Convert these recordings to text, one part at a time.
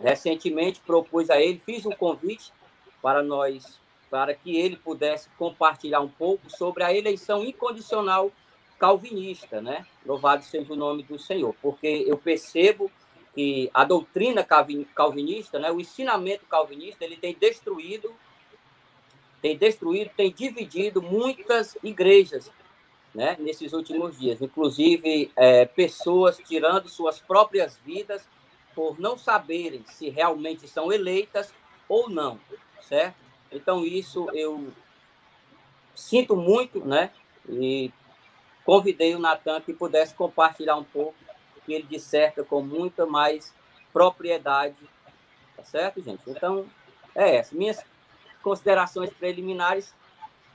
recentemente propus a ele, fiz um convite para nós, para que ele pudesse compartilhar um pouco sobre a eleição incondicional calvinista, né? Louvado seja o nome do Senhor, porque eu percebo que a doutrina calvinista, né, o ensinamento calvinista, ele tem destruído, tem destruído, tem dividido muitas igrejas, né, nesses últimos dias, inclusive é, pessoas tirando suas próprias vidas por não saberem se realmente são eleitas ou não, certo? Então isso eu sinto muito, né? E convidei o Natan que pudesse compartilhar um pouco que ele disserta com muita mais propriedade, tá certo, gente? Então, é essa. Minhas considerações preliminares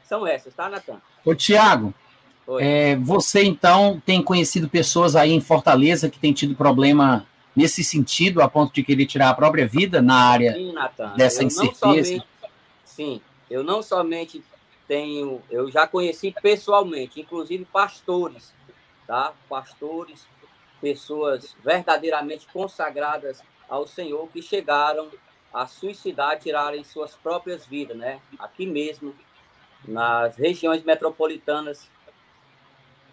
são essas, tá, Natan? Ô, Tiago, é, você então tem conhecido pessoas aí em Fortaleza que têm tido problema nesse sentido, a ponto de querer tirar a própria vida na área sim, dessa eu incerteza? Somente, sim, eu não somente tenho, eu já conheci pessoalmente, inclusive pastores, tá? Pastores, pessoas verdadeiramente consagradas ao Senhor que chegaram a suicidar, tirarem suas próprias vidas, né? Aqui mesmo, nas regiões metropolitanas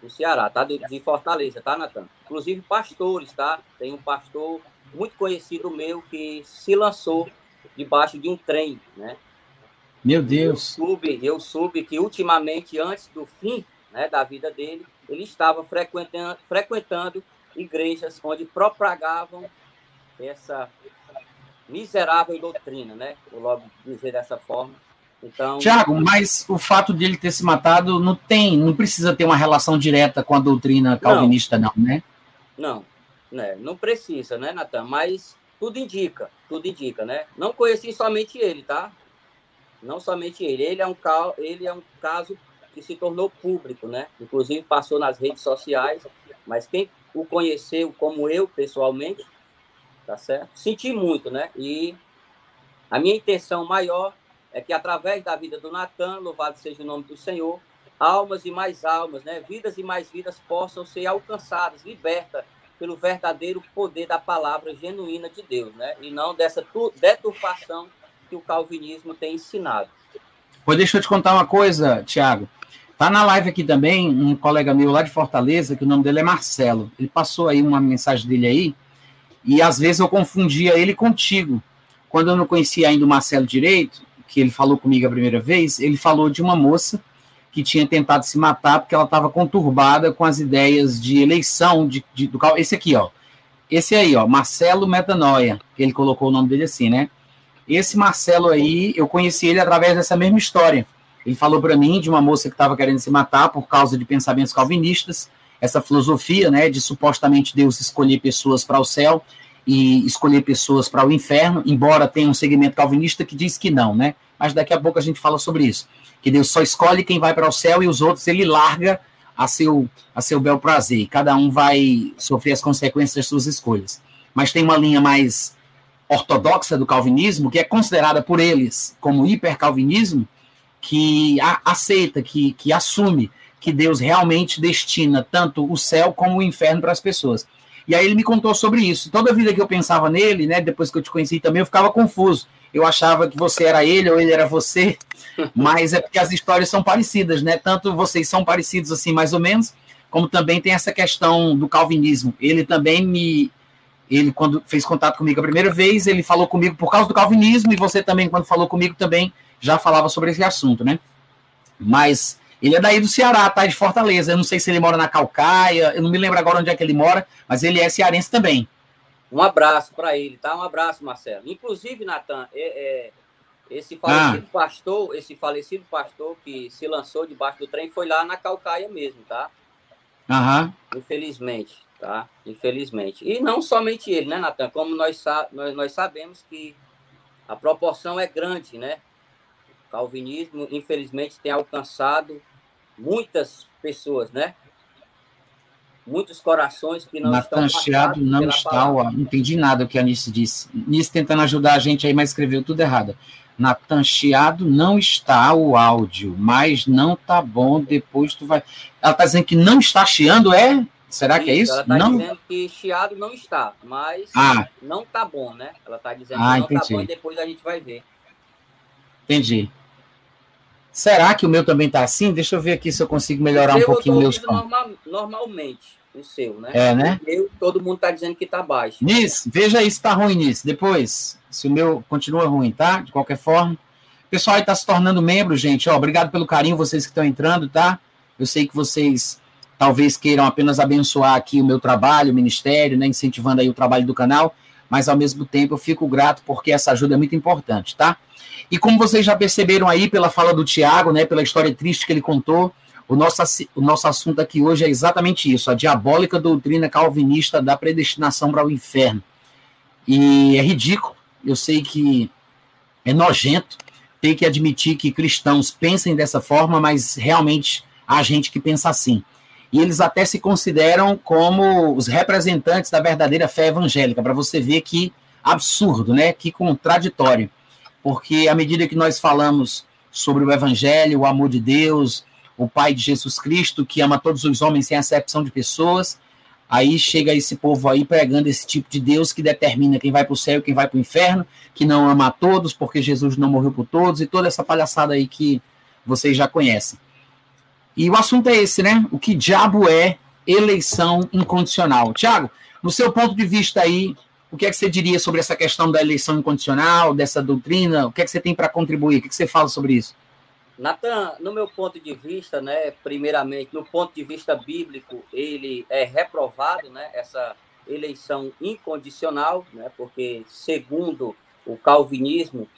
do Ceará, tá? De Fortaleza, tá, Natan? Inclusive pastores, tá? Tem um pastor muito conhecido meu que se lançou debaixo de um trem, né? Meu Deus. Eu soube, eu soube que ultimamente, antes do fim né, da vida dele, ele estava frequentando, frequentando igrejas onde propagavam essa miserável doutrina, né? Vou logo dizer dessa forma. Então, Tiago, mas o fato de ele ter se matado não tem, não precisa ter uma relação direta com a doutrina calvinista, não, não né? Não, né? Não precisa, né, Natan? Mas tudo indica, tudo indica, né? Não conheci somente ele, tá? Não somente ele. Ele é um, ele é um caso que se tornou público, né? Inclusive passou nas redes sociais, mas quem o conheceu como eu pessoalmente, tá certo? Senti muito, né? E a minha intenção maior é que através da vida do Natan, louvado seja o nome do Senhor, almas e mais almas, né? Vidas e mais vidas possam ser alcançadas, libertas pelo verdadeiro poder da palavra genuína de Deus, né? E não dessa deturpação que o calvinismo tem ensinado. Pois deixa eu te contar uma coisa, Tiago. Tá na live aqui também um colega meu lá de Fortaleza, que o nome dele é Marcelo. Ele passou aí uma mensagem dele aí, e às vezes eu confundia ele contigo. Quando eu não conhecia ainda o Marcelo direito, que ele falou comigo a primeira vez, ele falou de uma moça que tinha tentado se matar porque ela estava conturbada com as ideias de eleição de, de, do esse aqui, ó. Esse aí, ó, Marcelo Metanoia, que ele colocou o nome dele assim, né? Esse Marcelo aí, eu conheci ele através dessa mesma história. Ele falou para mim de uma moça que estava querendo se matar por causa de pensamentos calvinistas, essa filosofia, né, de supostamente Deus escolher pessoas para o céu e escolher pessoas para o inferno, embora tenha um segmento calvinista que diz que não, né? Mas daqui a pouco a gente fala sobre isso. Que Deus só escolhe quem vai para o céu e os outros ele larga a seu, a seu bel prazer. Cada um vai sofrer as consequências das suas escolhas. Mas tem uma linha mais ortodoxa do calvinismo, que é considerada por eles como hipercalvinismo, que a, aceita, que, que assume que Deus realmente destina tanto o céu como o inferno para as pessoas. E aí ele me contou sobre isso. Toda vida que eu pensava nele, né, depois que eu te conheci também, eu ficava confuso. Eu achava que você era ele ou ele era você, mas é porque as histórias são parecidas, né? Tanto vocês são parecidos assim, mais ou menos, como também tem essa questão do calvinismo. Ele também me ele quando fez contato comigo a primeira vez, ele falou comigo por causa do calvinismo e você também quando falou comigo também já falava sobre esse assunto, né? Mas ele é daí do Ceará, tá? De Fortaleza. Eu não sei se ele mora na Calcaia, eu não me lembro agora onde é que ele mora, mas ele é cearense também. Um abraço para ele, tá? Um abraço, Marcelo. Inclusive, Natan, é, é, esse falecido ah. pastor, esse falecido pastor que se lançou debaixo do trem foi lá na Calcaia mesmo, tá? Aham. Infelizmente, tá? Infelizmente. E não somente ele, né, Natan? Como nós, nós, nós sabemos que a proporção é grande, né? calvinismo, infelizmente, tem alcançado muitas pessoas, né? Muitos corações que não Natan estão Chiado não está, ó, não entendi nada o que a Nice disse. Nice tentando ajudar a gente aí, mas escreveu tudo errado. Natan Chiado não está o áudio, mas não tá bom, depois tu vai... Ela tá dizendo que não está chiando, é? Será Isso, que é isso? Ela está não. dizendo que chiado não está, mas Ah. não tá bom, né? Ela está dizendo Ah, que não tá entendi. bom e depois a gente vai ver. Entendi. Será que o meu também tá assim? Deixa eu ver aqui se eu consigo melhorar O um pouquinho eu ouvindo pontos. normal- normalmente, o seu, né? É, né? O meu, todo mundo está dizendo que está baixo. Nis, veja aí se tá ruim nisso. Depois, se o meu continua ruim, tá? De qualquer forma. O pessoal aí tá se tornando membro, gente. Ó, obrigado pelo carinho, vocês que estão entrando, tá? Eu sei que vocês talvez queiram apenas abençoar aqui o meu trabalho, o ministério, né? Incentivando aí o trabalho do canal, mas ao mesmo tempo eu fico grato porque essa ajuda é muito importante, tá? E como vocês já perceberam aí pela fala do Tiago, né? Pela história triste que ele contou, o nosso, o nosso assunto aqui hoje é exatamente isso: a diabólica doutrina calvinista da predestinação para o inferno. E é ridículo, eu sei que é nojento ter que admitir que cristãos pensem dessa forma, mas realmente há gente que pensa assim. E eles até se consideram como os representantes da verdadeira fé evangélica, para você ver que absurdo, né? Que contraditório. Porque à medida que nós falamos sobre o evangelho, o amor de Deus, o Pai de Jesus Cristo, que ama todos os homens sem acepção de pessoas, aí chega esse povo aí pregando esse tipo de Deus que determina quem vai para o céu e quem vai para o inferno, que não ama a todos porque Jesus não morreu por todos, e toda essa palhaçada aí que vocês já conhecem. E o assunto é esse, né? O que diabo é eleição incondicional? Tiago, no seu ponto de vista aí, o que é que você diria sobre essa questão da eleição incondicional, dessa doutrina? O que é que você tem para contribuir? O que, é que você fala sobre isso? Natan, no meu ponto de vista, né, primeiramente, no ponto de vista bíblico, ele é reprovado, né, essa eleição incondicional, né, porque segundo o calvinismo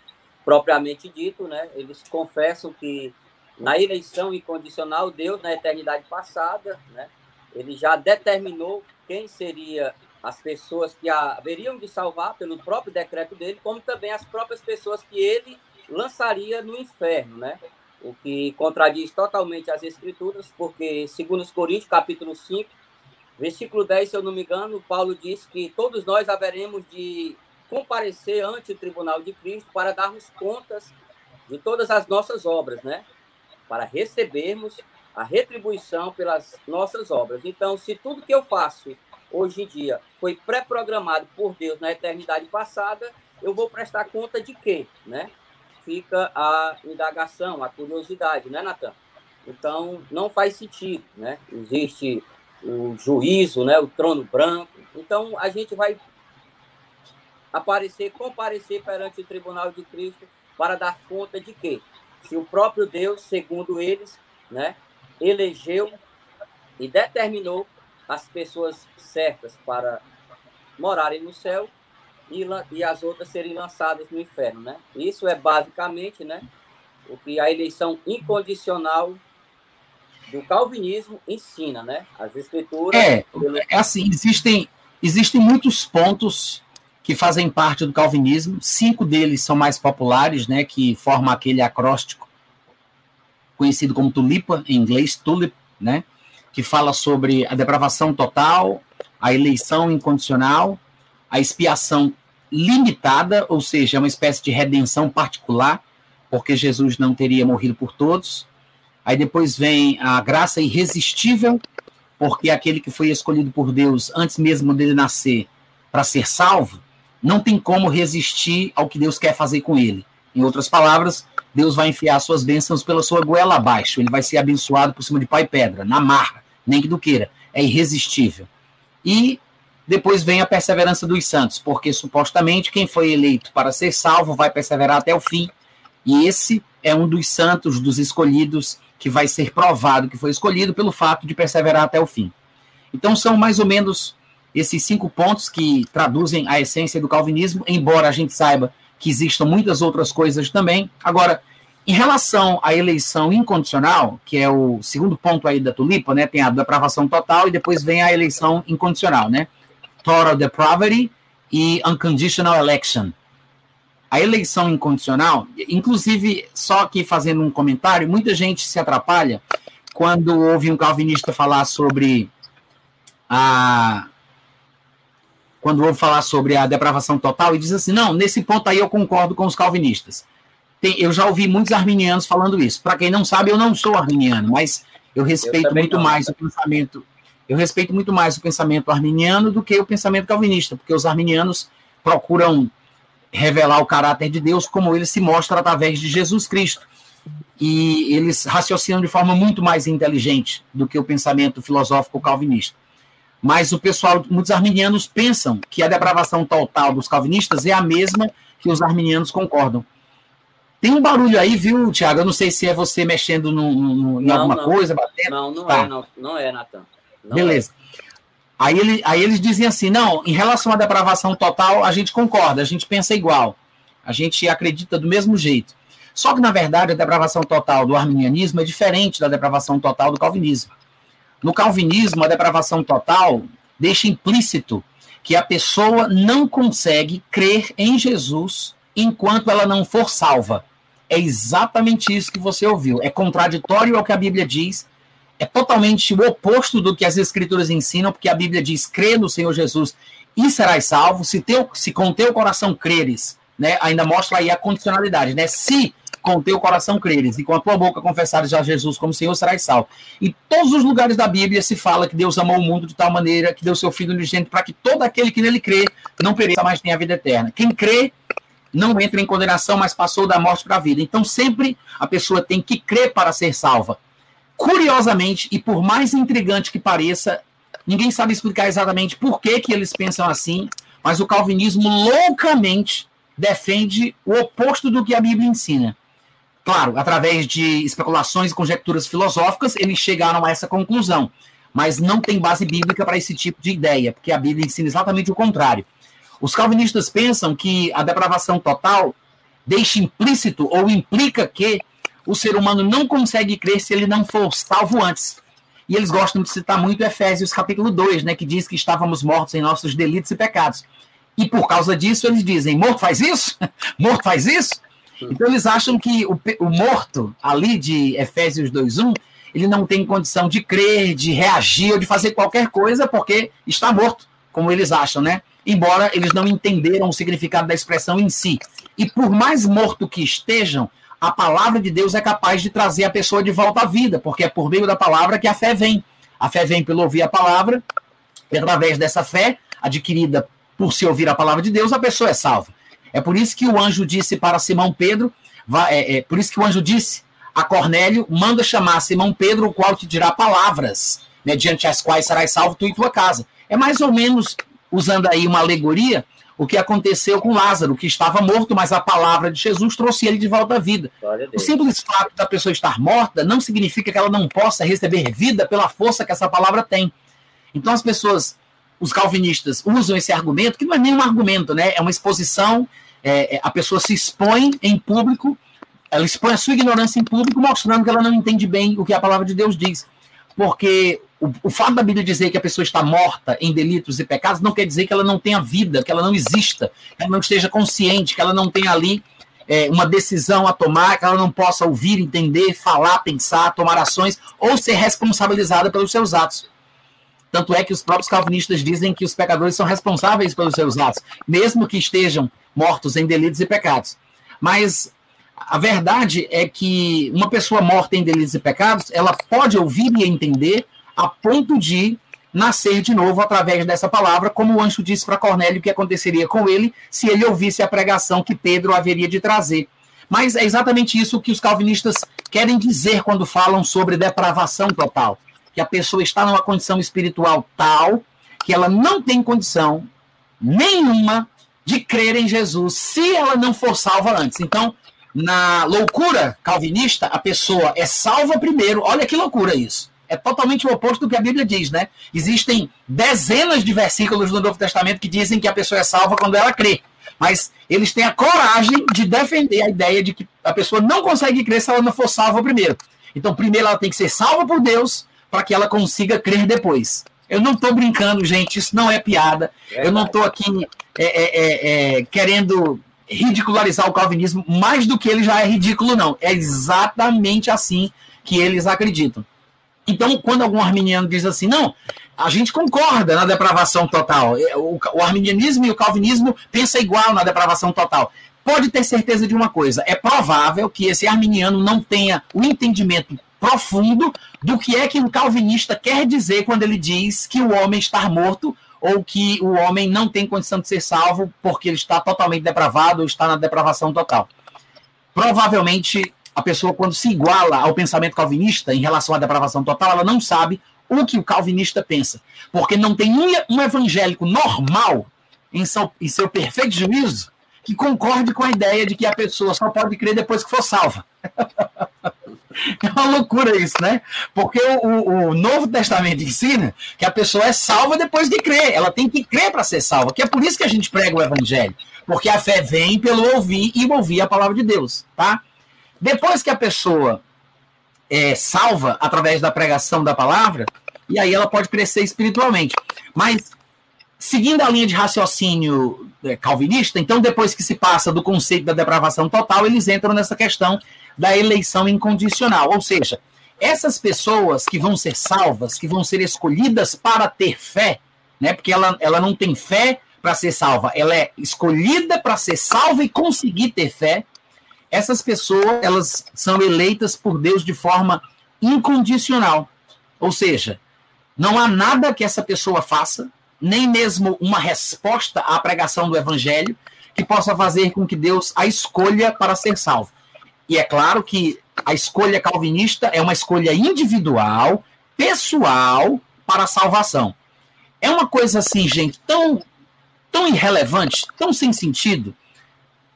propriamente dito, né, eles confessam que na eleição incondicional Deus na eternidade passada, né, ele já determinou quem seria as pessoas que haveriam de salvar pelo próprio decreto dele, como também as próprias pessoas que ele lançaria no inferno, né? o que contradiz totalmente as escrituras, porque, segundo os Coríntios, capítulo 5, versículo 10, se eu não me engano, Paulo diz que todos nós haveremos de comparecer ante o tribunal de Cristo para darmos contas de todas as nossas obras, né? Para recebermos a retribuição pelas nossas obras. Então, se tudo que eu faço hoje em dia foi pré-programado por Deus na eternidade passada, eu vou prestar conta de quê, né? fica a indagação, a curiosidade, né, Natan? Então, não faz sentido, né? Existe o juízo, né, o trono branco. Então, a gente vai aparecer, comparecer perante o tribunal de Cristo para dar conta de quê? Se o próprio Deus, segundo eles, né, elegeu e determinou as pessoas certas para morarem no céu e, e as outras serem lançadas no inferno, né? Isso é basicamente, né, o que a eleição incondicional do calvinismo ensina, né? As escrituras. É, é assim, existem existem muitos pontos que fazem parte do calvinismo. Cinco deles são mais populares, né, que formam aquele acróstico conhecido como tulipa em inglês, tulip, né, que fala sobre a depravação total, a eleição incondicional, a expiação limitada, ou seja, é uma espécie de redenção particular, porque Jesus não teria morrido por todos. Aí depois vem a graça irresistível, porque aquele que foi escolhido por Deus antes mesmo dele nascer para ser salvo, não tem como resistir ao que Deus quer fazer com ele. Em outras palavras, Deus vai enfiar suas bênçãos pela sua goela abaixo. Ele vai ser abençoado por cima de pai e pedra, na marra, nem que do queira. É irresistível. E depois vem a perseverança dos santos, porque supostamente quem foi eleito para ser salvo vai perseverar até o fim. E esse é um dos santos, dos escolhidos, que vai ser provado que foi escolhido pelo fato de perseverar até o fim. Então são mais ou menos esses cinco pontos que traduzem a essência do calvinismo, embora a gente saiba que existam muitas outras coisas também. Agora, em relação à eleição incondicional, que é o segundo ponto aí da tulipa, né? Tem a depravação total e depois vem a eleição incondicional, né? Total depravity e unconditional election. A eleição incondicional, inclusive, só aqui fazendo um comentário, muita gente se atrapalha quando ouve um calvinista falar sobre a quando ouve falar sobre a depravação total e diz assim: não, nesse ponto aí eu concordo com os calvinistas. Tem, eu já ouvi muitos arminianos falando isso. Para quem não sabe, eu não sou arminiano, mas eu respeito eu muito não. mais o pensamento. eu respeito muito mais o pensamento arminiano do que o pensamento calvinista, porque os arminianos procuram revelar o caráter de Deus como ele se mostra através de Jesus Cristo. E eles raciocinam de forma muito mais inteligente do que o pensamento filosófico calvinista. Mas o pessoal, muitos arminianos pensam que a depravação total dos calvinistas é a mesma que os arminianos concordam. Tem um barulho aí, viu, Tiago? Eu não sei se é você mexendo no, no, em não, alguma não. coisa, batendo. Não, não tá. é, não, não é, Natan. Beleza. É. Aí, ele, aí eles dizem assim: não, em relação à depravação total, a gente concorda, a gente pensa igual, a gente acredita do mesmo jeito. Só que, na verdade, a depravação total do arminianismo é diferente da depravação total do calvinismo. No calvinismo, a depravação total deixa implícito que a pessoa não consegue crer em Jesus enquanto ela não for salva. É exatamente isso que você ouviu. É contraditório ao que a Bíblia diz, é totalmente o oposto do que as Escrituras ensinam, porque a Bíblia diz: crê no Senhor Jesus e serás salvo. Se, teu, se com teu coração creres, né, ainda mostra aí a condicionalidade, né? Se com teu coração creres e com a tua boca confessares a Jesus como Senhor, serás salvo. Em todos os lugares da Bíblia se fala que Deus amou o mundo de tal maneira que deu seu Filho unigênito para que todo aquele que nele crê não pereça, mas tenha a vida eterna. Quem crê não entra em condenação, mas passou da morte para a vida. Então sempre a pessoa tem que crer para ser salva. Curiosamente, e por mais intrigante que pareça, ninguém sabe explicar exatamente por que, que eles pensam assim, mas o calvinismo loucamente defende o oposto do que a Bíblia ensina. Claro, através de especulações e conjecturas filosóficas, eles chegaram a essa conclusão, mas não tem base bíblica para esse tipo de ideia, porque a Bíblia ensina exatamente o contrário. Os calvinistas pensam que a depravação total deixa implícito ou implica que o ser humano não consegue crer se ele não for salvo antes. E eles gostam de citar muito Efésios capítulo 2, né, que diz que estávamos mortos em nossos delitos e pecados. E por causa disso eles dizem: morto faz isso? morto faz isso? Então eles acham que o, o morto ali de Efésios 2:1, ele não tem condição de crer, de reagir ou de fazer qualquer coisa porque está morto, como eles acham, né? Embora eles não entenderam o significado da expressão em si. E por mais morto que estejam, a palavra de Deus é capaz de trazer a pessoa de volta à vida, porque é por meio da palavra que a fé vem. A fé vem pelo ouvir a palavra, e através dessa fé adquirida por se ouvir a palavra de Deus, a pessoa é salva. É por isso que o anjo disse para Simão Pedro, vai, é, é, por isso que o anjo disse a Cornélio, manda chamar Simão Pedro, o qual te dirá palavras, mediante as quais serás salvo tu e tua casa. É mais ou menos, usando aí uma alegoria, o que aconteceu com Lázaro, que estava morto, mas a palavra de Jesus trouxe ele de volta à vida. O simples fato da pessoa estar morta não significa que ela não possa receber vida pela força que essa palavra tem. Então as pessoas os calvinistas usam esse argumento, que não é nenhum argumento, né? É uma exposição, é, é, a pessoa se expõe em público, ela expõe a sua ignorância em público, mostrando que ela não entende bem o que a palavra de Deus diz. Porque o, o fato da Bíblia dizer que a pessoa está morta em delitos e pecados não quer dizer que ela não tenha vida, que ela não exista, que ela não esteja consciente, que ela não tenha ali é, uma decisão a tomar, que ela não possa ouvir, entender, falar, pensar, tomar ações ou ser responsabilizada pelos seus atos. Tanto é que os próprios calvinistas dizem que os pecadores são responsáveis pelos seus atos, mesmo que estejam mortos em delitos e pecados. Mas a verdade é que uma pessoa morta em delitos e pecados, ela pode ouvir e entender a ponto de nascer de novo através dessa palavra, como o anjo disse para Cornélio que aconteceria com ele se ele ouvisse a pregação que Pedro haveria de trazer. Mas é exatamente isso que os calvinistas querem dizer quando falam sobre depravação total que a pessoa está numa condição espiritual tal que ela não tem condição nenhuma de crer em Jesus se ela não for salva antes. Então, na loucura calvinista, a pessoa é salva primeiro. Olha que loucura isso. É totalmente o oposto do que a Bíblia diz, né? Existem dezenas de versículos no Novo Testamento que dizem que a pessoa é salva quando ela crê. Mas eles têm a coragem de defender a ideia de que a pessoa não consegue crer se ela não for salva primeiro. Então, primeiro ela tem que ser salva por Deus, para que ela consiga crer depois. Eu não estou brincando, gente, isso não é piada. É eu não estou aqui é, é, é, é, querendo ridicularizar o calvinismo mais do que ele já é ridículo, não. É exatamente assim que eles acreditam. Então, quando algum arminiano diz assim, não, a gente concorda na depravação total. O, o arminianismo e o calvinismo pensam igual na depravação total. Pode ter certeza de uma coisa: é provável que esse arminiano não tenha o entendimento profundo do que é que um calvinista quer dizer quando ele diz que o homem está morto ou que o homem não tem condição de ser salvo porque ele está totalmente depravado ou está na depravação total. Provavelmente a pessoa, quando se iguala ao pensamento calvinista em relação à depravação total, ela não sabe o que o calvinista pensa. Porque não tem um, evangélico normal, em seu, em seu perfeito juízo, que concorde com a ideia de que a pessoa só pode crer depois que for salva. É uma loucura isso, né? Porque o, o, Novo Testamento ensina que a pessoa é salva depois de crer. Ela tem que crer para ser salva. Que é por isso que a gente prega o Evangelho. Porque a fé vem pelo ouvir e ouvir a palavra de Deus, tá? Depois que a pessoa é salva através da pregação da palavra, e aí ela pode crescer espiritualmente. Mas seguindo a linha de raciocínio é, calvinista, então depois que se passa do conceito da depravação total, eles entram nessa questão da eleição incondicional. Ou seja, essas pessoas que vão ser salvas, que vão ser escolhidas para ter fé, né? Porque ela, ela não tem fé para ser salva, ela é escolhida para ser salva e conseguir ter fé. Essas pessoas, elas são eleitas por Deus de forma incondicional. Ou seja, não há nada que essa pessoa faça, nem mesmo uma resposta à pregação do evangelho, que possa fazer com que Deus a escolha para ser salvo. E é claro que a escolha calvinista é uma escolha individual, pessoal, para a salvação. É uma coisa assim, gente, tão, tão irrelevante, tão sem sentido.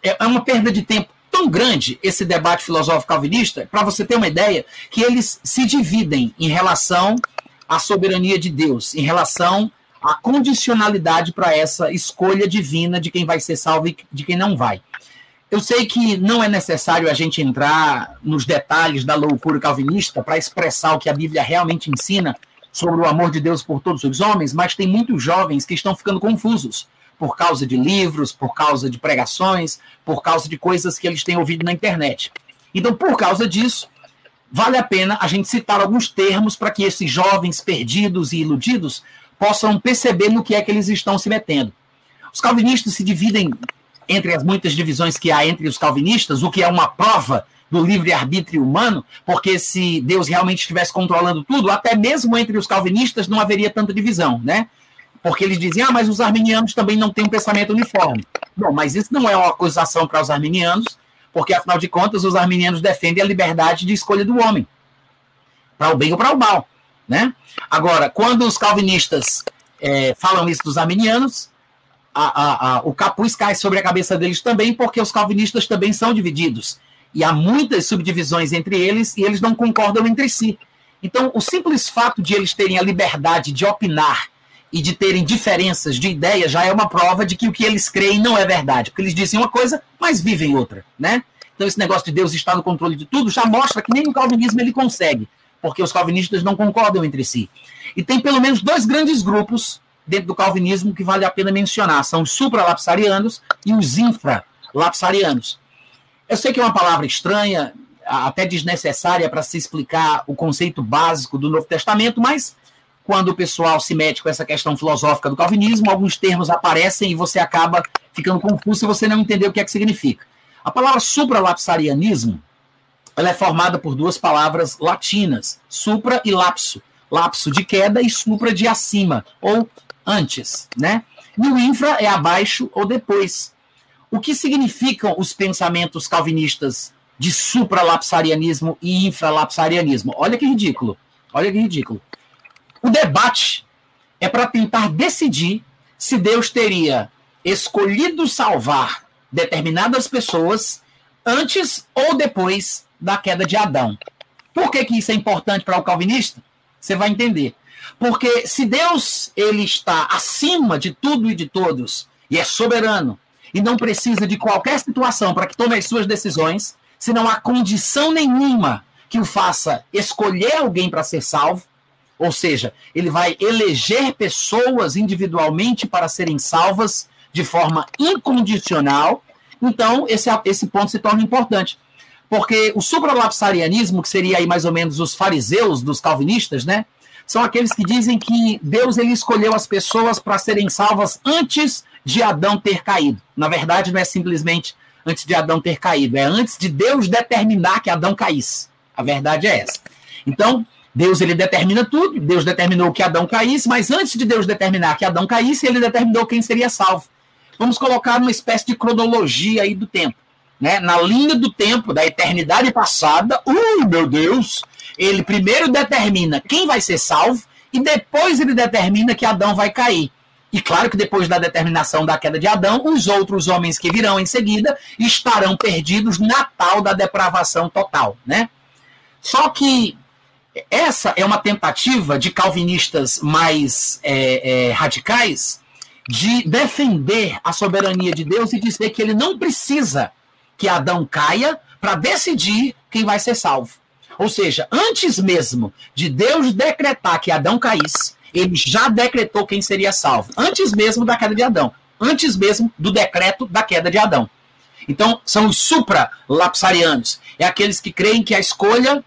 É, é uma perda de tempo tão grande esse debate filosófico calvinista, para você ter uma ideia, que eles se dividem em relação à soberania de Deus, em relação à condicionalidade para essa escolha divina de quem vai ser salvo e de quem não vai. Eu sei que não é necessário a gente entrar nos detalhes da loucura calvinista para expressar o que a Bíblia realmente ensina sobre o amor de Deus por todos os homens, mas tem muitos jovens que estão ficando confusos por causa de livros, por causa de pregações, por causa de coisas que eles têm ouvido na internet. Então, por causa disso, vale a pena a gente citar alguns termos para que esses jovens perdidos e iludidos possam perceber no que é que eles estão se metendo. Os calvinistas se dividem entre as muitas divisões que há entre os calvinistas, o que é uma prova do livre-arbítrio humano, porque se Deus realmente estivesse controlando tudo, até mesmo entre os calvinistas não haveria tanta divisão, né? Porque eles dizem, ah, mas os arminianos também não têm um pensamento uniforme. Bom, mas isso não é uma acusação para os arminianos, porque afinal de contas os arminianos defendem a liberdade de escolha do homem, para o bem ou para o mal, né? Agora, quando os calvinistas é, falam isso dos arminianos, a, a, a, o capuz cai sobre a cabeça deles também, porque os calvinistas também são divididos. E há muitas subdivisões entre eles e eles não concordam entre si. Então, o simples fato de eles terem a liberdade de opinar e de terem diferenças de ideia já é uma prova de que o que eles creem não é verdade. Porque eles dizem uma coisa, mas vivem outra, né? Então, esse negócio de Deus estar no controle de tudo já mostra que nem o calvinismo ele consegue, porque os calvinistas não concordam entre si. E tem pelo menos dois grandes grupos dentro do calvinismo que vale a pena mencionar. São os supralapsarianos e os infralapsarianos. Eu sei que é uma palavra estranha, até desnecessária para se explicar o conceito básico do Novo Testamento, mas quando o pessoal se mete com essa questão filosófica do calvinismo, alguns termos aparecem e você acaba ficando confuso se você não entender o que é que significa. A palavra supralapsarianismo ela é formada por duas palavras latinas, supra e lapso. Lapso de queda e supra de acima, ou antes, né? E o infra é abaixo ou depois. O que significam os pensamentos calvinistas de supralapsarianismo e infralapsarianismo? Olha que ridículo. Olha que ridículo. O debate é para tentar decidir se Deus teria escolhido salvar determinadas pessoas antes ou depois da queda de Adão. Por que, que isso é importante para o calvinista? Você vai entender. Porque se Deus ele está acima de tudo e de todos e é soberano e não precisa de qualquer situação para que tome as suas decisões, se não há condição nenhuma que o faça escolher alguém para ser salvo, ou seja, ele vai eleger pessoas individualmente para serem salvas de forma incondicional. Então, esse, esse ponto se torna importante. Porque o supralapsarianismo, que seria aí mais ou menos os fariseus dos calvinistas, né? são aqueles que dizem que Deus ele escolheu as pessoas para serem salvas antes de Adão ter caído. Na verdade, não é simplesmente antes de Adão ter caído, é antes de Deus determinar que Adão caísse. A verdade é essa. Então, Deus ele determina tudo, Deus determinou que Adão caísse, mas antes de Deus determinar que Adão caísse, ele determinou quem seria salvo. Vamos colocar uma espécie de cronologia aí do tempo. Né? Na linha do tempo, da eternidade passada, ui, meu Deus, ele primeiro determina quem vai ser salvo e depois ele determina que Adão vai cair. E claro que depois da determinação da queda de Adão, os outros homens que virão em seguida estarão perdidos na tal da depravação total, né? Só que essa é uma tentativa de calvinistas mais é, é, radicais de defender a soberania de Deus e dizer que ele não precisa que Adão caia para decidir quem vai ser salvo. Ou seja, antes mesmo de Deus decretar que Adão caísse, ele já decretou quem seria salvo. Antes mesmo da queda de Adão. Antes mesmo do decreto da queda de Adão. Então, são os supra-lapsarianos. É aqueles que creem que a escolha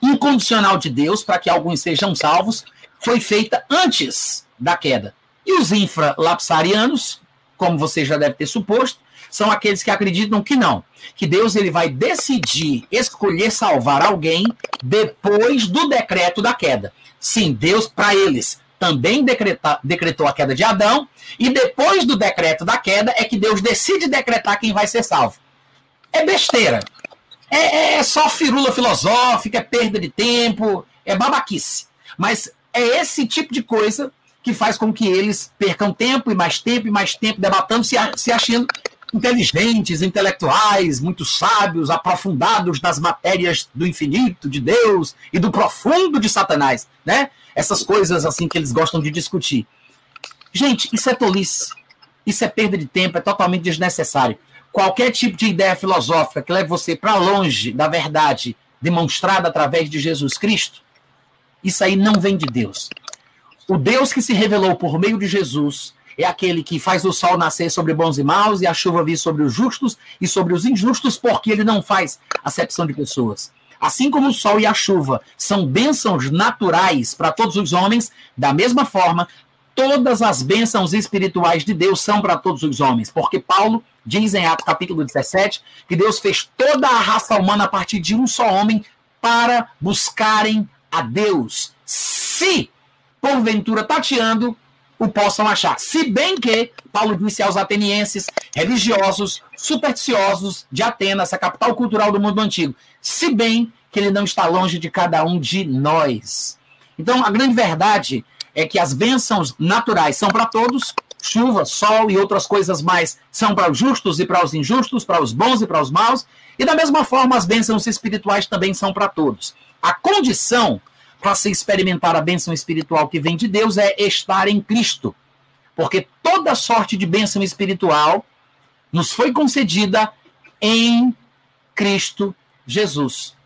incondicional de Deus para que alguns sejam salvos foi feita antes da queda. E os infralapsarianos, como você já deve ter suposto, são aqueles que acreditam que não, que Deus ele vai decidir escolher salvar alguém depois do decreto da queda. Sim, Deus para eles também decreta, decretou a queda de Adão e depois do decreto da queda é que Deus decide decretar quem vai ser salvo. É besteira. É, é só firula filosófica, é perda de tempo, é babaquice. Mas é esse tipo de coisa que faz com que eles percam tempo e mais tempo e mais tempo debatando, se, se achando inteligentes, intelectuais, muito sábios, aprofundados nas matérias do infinito de Deus e do profundo de Satanás, né? Essas coisas assim que eles gostam de discutir. Gente, isso é tolice. Isso é perda de tempo, é totalmente desnecessário. Qualquer tipo de ideia filosófica que leve você para longe da verdade demonstrada através de Jesus Cristo, isso aí não vem de Deus. O Deus que se revelou por meio de Jesus é aquele que faz o sol nascer sobre bons e maus e a chuva vir sobre os justos e sobre os injustos, porque ele não faz acepção de pessoas. Assim como o sol e a chuva são bênçãos naturais para todos os homens, da mesma forma, todas as bênçãos espirituais de Deus são para todos os homens, porque Paulo diz em Atos capítulo 17 que Deus fez toda a raça humana a partir de um só homem para buscarem a Deus. Se porventura tateando o possam achar. Se bem que Paulo disse aos atenienses, religiosos, supersticiosos de Atenas, a capital cultural do mundo antigo, se bem que ele não está longe de cada um de nós. Então, a grande verdade é que as bênçãos naturais são para todos, chuva, sol e outras coisas mais são para os justos e para os injustos, para os bons e para os maus, e da mesma forma as bênçãos espirituais também são para todos. A condição para se experimentar a bênção espiritual que vem de Deus é estar em Cristo. Porque toda sorte de bênção espiritual nos foi concedida em Cristo Jesus.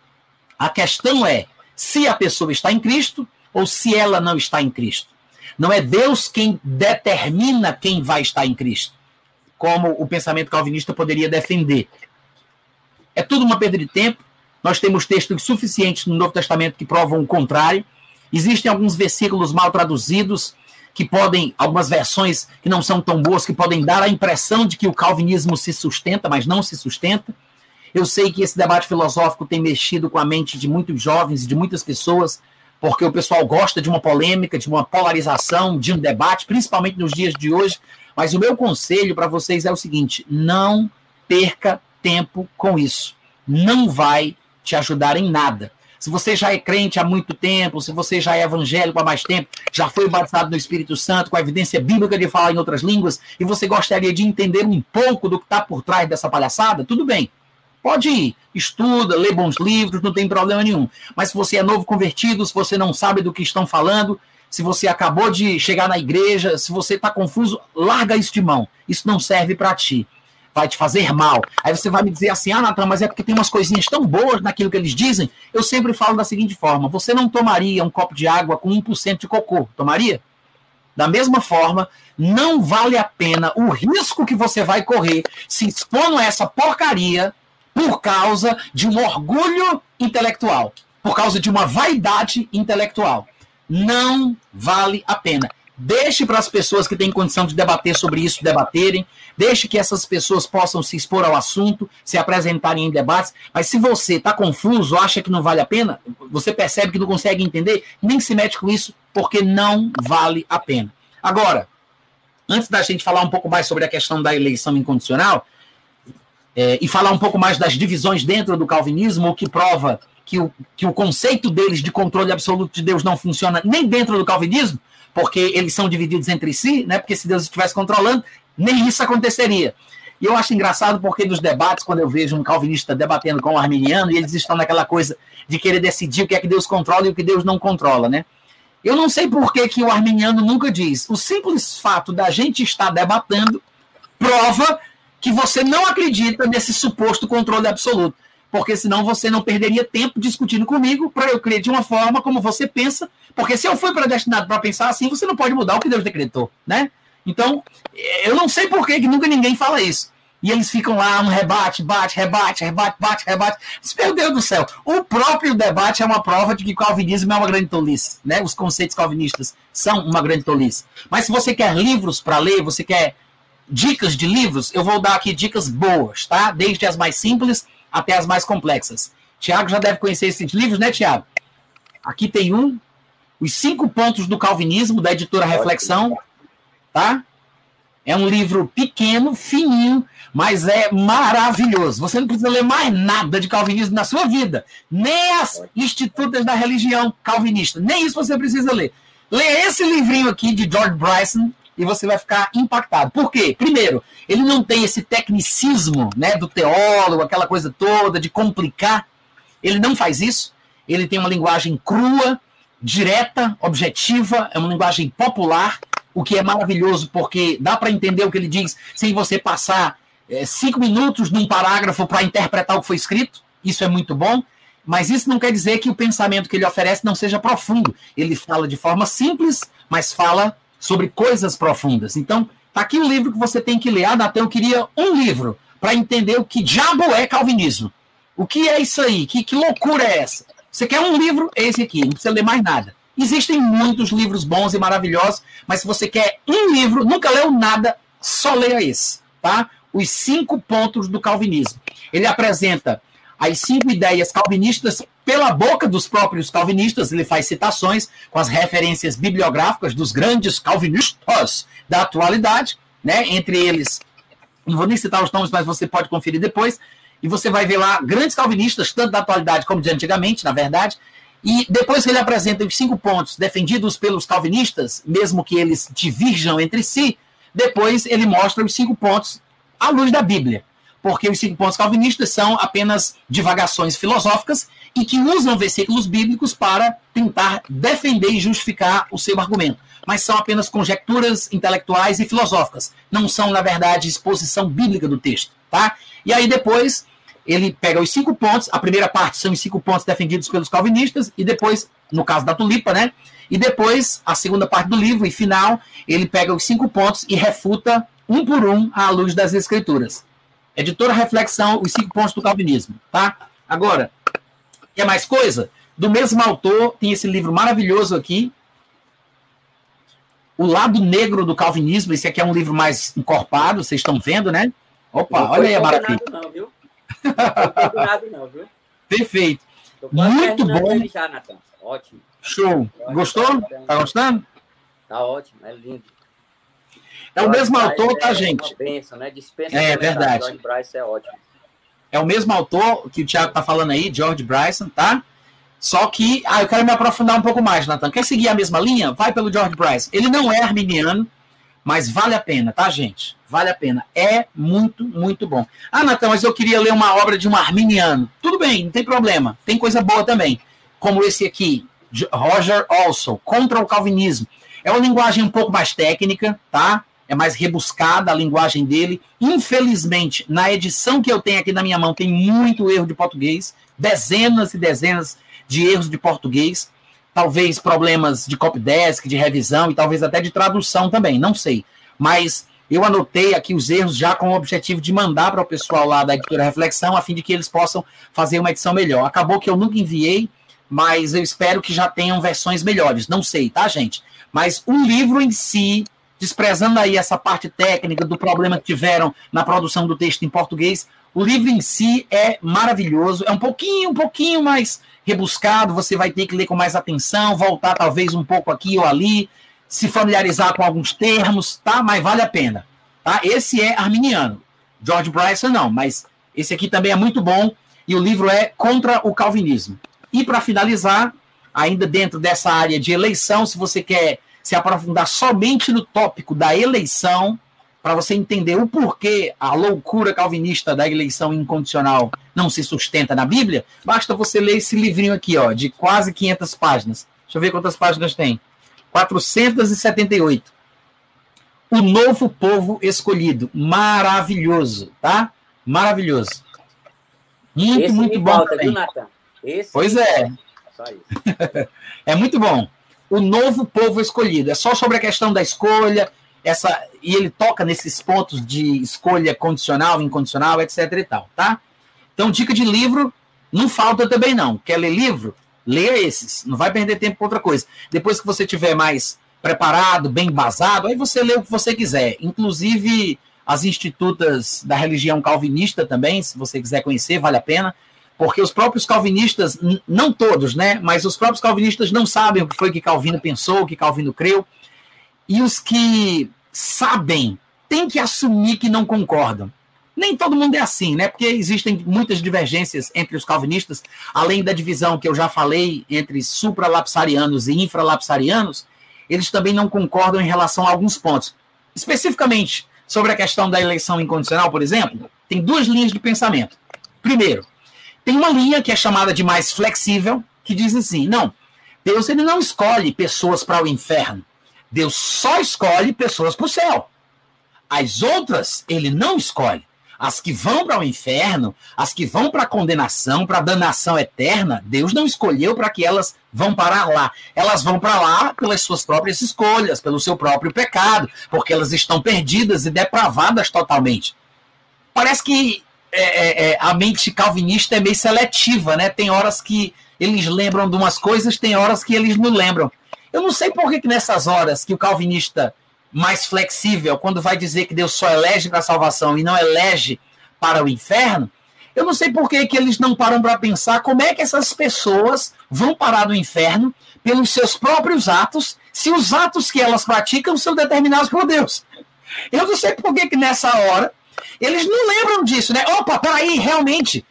A questão é se a pessoa está em Cristo ou se ela não está em Cristo. Não é Deus quem determina quem vai estar em Cristo, como o pensamento calvinista poderia defender. É tudo uma perda de tempo, nós temos textos suficientes no Novo Testamento que provam o contrário. Existem alguns versículos mal traduzidos que podem, algumas versões que não são tão boas, que podem dar a impressão de que o calvinismo se sustenta, mas não se sustenta. Eu sei que esse debate filosófico tem mexido com a mente de muitos jovens e de muitas pessoas, porque o pessoal gosta de uma polêmica, de uma polarização, de um debate, principalmente nos dias de hoje. Mas o meu conselho para vocês é o seguinte: não perca tempo com isso. Não vai te ajudar em nada. Se você já é crente há muito tempo, se você já é evangélico há mais tempo, já foi batizado no Espírito Santo, com a evidência bíblica de falar em outras línguas, e você gostaria de entender um pouco do que está por trás dessa palhaçada, tudo bem. Pode ir, estuda, lê bons livros, não tem problema nenhum. Mas se você é novo convertido, se você não sabe do que estão falando, se você acabou de chegar na igreja, se você está confuso, larga isso de mão. Isso não serve para ti vai te fazer mal. Aí você vai me dizer assim, ah, Natan, mas é porque tem umas coisinhas tão boas naquilo que eles dizem. Eu sempre falo da seguinte forma: você não tomaria um copo de água com 1% de cocô, tomaria? Da mesma forma, não vale a pena o risco que você vai correr se expondo a essa porcaria por causa de um orgulho intelectual, por causa de uma vaidade intelectual. Não vale a pena. Deixe para as pessoas que têm condição de debater sobre isso debaterem. Deixe que essas pessoas possam se expor ao assunto, se apresentarem em debates. Mas se você está confuso, acha que não vale a pena, você percebe que não consegue entender, nem se mete com isso, porque não vale a pena. Agora, antes da gente falar um pouco mais sobre a questão da eleição incondicional, é, e falar um pouco mais das divisões dentro do calvinismo, o que prova que o, que o conceito deles de controle absoluto de Deus não funciona nem dentro do calvinismo, porque eles são divididos entre si, né? Porque se Deus estivesse controlando, nem isso aconteceria. E eu acho engraçado porque nos debates, quando eu vejo um calvinista debatendo com um arminiano, e eles estão naquela coisa de querer decidir o que é que Deus controla e o que Deus não controla, né? Eu não sei por que, que o arminiano nunca diz. O simples fato da gente estar debatendo prova que você não acredita nesse suposto controle absoluto porque senão você não perderia tempo discutindo comigo para eu crer de uma forma como você pensa, porque se eu fui predestinado para pensar assim, você não pode mudar o que Deus decretou, né? Então, eu não sei por que, nunca ninguém fala isso. E eles ficam lá, um rebate, bate, rebate, rebate, bate, rebate. Meu Deus do céu, o próprio debate é uma prova de que o calvinismo é uma grande tolice, né? Os conceitos calvinistas são uma grande tolice. Mas se você quer livros para ler, você quer dicas de livros, eu vou dar aqui dicas boas, tá? Desde as mais simples até as mais complexas. Tiago já deve conhecer esses livros, né, Tiago? Aqui tem um, Os Cinco Pontos do Calvinismo, da editora Reflexão, tá? É um livro pequeno, fininho, mas é maravilhoso. Você não precisa ler mais nada de calvinismo na sua vida, nem as institutas da religião calvinista, nem isso você precisa ler. Leia esse livrinho aqui de George Bryson, e você vai ficar impactado. Por quê? Primeiro, ele não tem esse tecnicismo né, do teólogo, aquela coisa toda de complicar. Ele não faz isso. Ele tem uma linguagem crua, direta, objetiva, é uma linguagem popular, o que é maravilhoso porque dá para entender o que ele diz sem você passar é, cinco minutos num parágrafo para interpretar o que foi escrito. Isso é muito bom. Mas isso não quer dizer que o pensamento que ele oferece não seja profundo. Ele fala de forma simples, mas fala sobre coisas profundas. Então, tá aqui um livro que você tem que ler. Ah, Natan, eu queria um livro para entender o que diabo é calvinismo. O que é isso aí? Que, que loucura é essa? Você quer um livro? É esse aqui, não precisa ler mais nada. Existem muitos livros bons e maravilhosos, mas se você quer um livro, nunca leu nada, só leia esse, tá? Os cinco pontos do calvinismo. Ele apresenta as cinco ideias calvinistas pela boca dos próprios calvinistas, ele faz citações com as referências bibliográficas dos grandes calvinistas da atualidade, né? Entre eles, não vou nem citar os nomes, mas você pode conferir depois, e você vai ver lá grandes calvinistas, tanto da atualidade como de antigamente, na verdade. E depois que ele apresenta os cinco pontos defendidos pelos calvinistas, mesmo que eles divirjam entre si, depois ele mostra os cinco pontos à luz da Bíblia porque os cinco pontos calvinistas são apenas divagações filosóficas e que usam versículos bíblicos para tentar defender e justificar o seu argumento. Mas são apenas conjecturas intelectuais e filosóficas. Não são, na verdade, exposição bíblica do texto. Tá? E aí depois ele pega os cinco pontos, a primeira parte são os cinco pontos defendidos pelos calvinistas, e depois, no caso da tulipa, né? E depois, a segunda parte do livro e final, ele pega os cinco pontos e refuta um por um à luz das escrituras. Editora Reflexão, os cinco pontos do calvinismo, tá? Agora, quer mais coisa? Do mesmo autor, tem esse livro maravilhoso aqui, O Lado Negro do Calvinismo. Esse aqui é um livro mais encorpado, vocês estão vendo, né? Opa, olha aí a maravilha. Não, viu? Não não, viu? Perfeito. Muito bom. Já, Ótimo. Show. Gostou? Tá gostando? Tá ótimo, é lindo. É o mesmo autor, tá, é gente? Benção, né? Dispensa é verdade. George Bryson é ótimo. É o mesmo autor que o Thiago tá falando aí, George Bryson, tá? Só que, ah, eu quero me aprofundar um pouco mais, Nathan. Quer seguir a mesma linha? Vai pelo George Bryson. Ele não é arminiano, mas vale a pena, tá, gente? Vale a pena. É muito, muito bom. Ah, Nathan, mas eu queria ler uma obra de um arminiano. Tudo bem, não tem problema. Tem coisa boa também. Como esse aqui, Roger Also, Contra o Calvinismo. É uma linguagem um pouco mais técnica, tá? é mais rebuscada a linguagem dele. Infelizmente, na edição que eu tenho aqui na minha mão, tem muito erro de português, dezenas e dezenas de erros de português, talvez problemas de copydesk, de revisão e talvez até de tradução também, não sei. Mas eu anotei aqui os erros já com o objetivo de mandar para o pessoal lá da editora Reflexão, a fim de que eles possam fazer uma edição melhor. Acabou que eu nunca enviei, mas eu espero que já tenham versões melhores. Não sei, tá, gente? Mas o livro em si, desprezando aí essa parte técnica do problema que tiveram na produção do texto em português, o livro em si é maravilhoso, é um pouquinho, um pouquinho mais rebuscado, você vai ter que ler com mais atenção, voltar talvez um pouco aqui ou ali, se familiarizar com alguns termos, tá? Mas vale a pena, tá? Esse é arminiano. George Bryson não, mas esse aqui também é muito bom e o livro é Contra o Calvinismo. E para finalizar, ainda dentro dessa área de eleição, se você quer se aprofundar somente no tópico da eleição, para você entender o porquê a loucura calvinista da eleição incondicional não se sustenta na Bíblia, basta você ler esse livrinho aqui, ó, de quase 500 páginas. Deixa eu ver quantas páginas tem. 478. O novo povo escolhido. Maravilhoso, tá? Maravilhoso. Muito, Esse muito bom. Volta, viu, Nathan? Esse pois é. é muito bom. O novo povo escolhido. É só sobre a questão da escolha, essa e ele toca nesses pontos de escolha condicional, incondicional, etc e tal, tá? Então, dica de livro, não falta também não. Quer ler livro? Leia esses. Não vai perder tempo com outra coisa. Depois que você tiver mais preparado, bem embasado, aí você lê o que você quiser. Inclusive as institutas da religião calvinista também, se você quiser conhecer, vale a pena porque os próprios calvinistas, não todos, né, mas os próprios calvinistas não sabem o que foi que Calvino pensou, o que Calvino creu, e os que sabem têm que assumir que não concordam. Nem todo mundo é assim, né? Porque existem muitas divergências entre os calvinistas, além da divisão que eu já falei entre supralapsarianos e infralapsarianos, eles também não concordam em relação a alguns pontos. Especificamente sobre a questão da eleição incondicional, por exemplo, tem duas linhas de pensamento. Primeiro, tem uma linha que é chamada de mais flexível, que diz assim: não, Deus ele não escolhe pessoas para o inferno. Deus só escolhe pessoas para o céu. As outras, ele não escolhe. As que vão para o inferno, as que vão para a condenação, para a danação eterna, Deus não escolheu para que elas vão parar lá. Elas vão para lá pelas suas próprias escolhas, pelo seu próprio pecado, porque elas estão perdidas e depravadas totalmente. Parece que é, é, é, a mente calvinista é meio seletiva, né? Tem horas que eles lembram de umas coisas, tem horas que eles não lembram. Eu não sei por que, que nessas horas que o calvinista mais flexível, quando vai dizer que Deus só elege para a salvação e não elege para o inferno, eu não sei por que, que eles não param para pensar como é que essas pessoas vão parar no inferno pelos seus próprios atos, se os atos que elas praticam são determinados por Deus. Eu não sei por que, que nessa hora eles não lembram disso, né? Opa, peraí, realmente,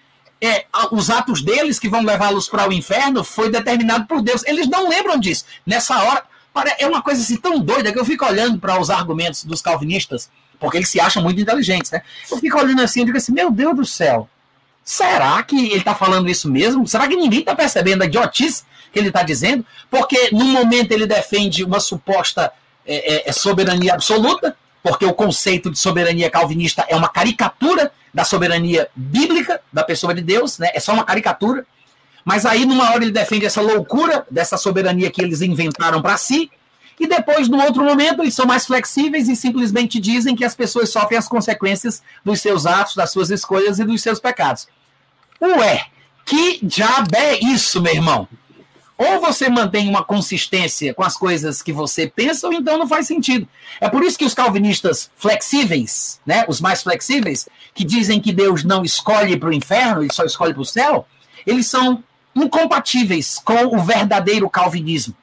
é, os atos deles que vão levá-los para o inferno foi determinado por Deus. Eles não lembram disso. Nessa hora, é uma coisa assim tão doida que eu fico olhando para os argumentos dos calvinistas, porque eles se acham muito inteligentes, né? Eu fico olhando assim e digo assim, meu Deus do céu, será que ele está falando isso mesmo? Será que ninguém está percebendo a idiotice que ele está dizendo? Porque num momento ele defende uma suposta é, é, é soberania absoluta, porque o conceito de soberania calvinista é uma caricatura da soberania bíblica da pessoa de Deus, né? É só uma caricatura. Mas aí, numa hora, ele defende essa loucura dessa soberania que eles inventaram para si, e depois, no outro momento, eles são mais flexíveis e simplesmente dizem que as pessoas sofrem as consequências dos seus atos, das suas escolhas e dos seus pecados. Ué, que diabo é isso, meu irmão? Ou você mantém uma consistência com as coisas que você pensa, ou então não faz sentido. É por isso que os calvinistas flexíveis, né, os mais flexíveis, que dizem que Deus não escolhe para o inferno, ele só escolhe para o céu, eles são incompatíveis com o verdadeiro calvinismo.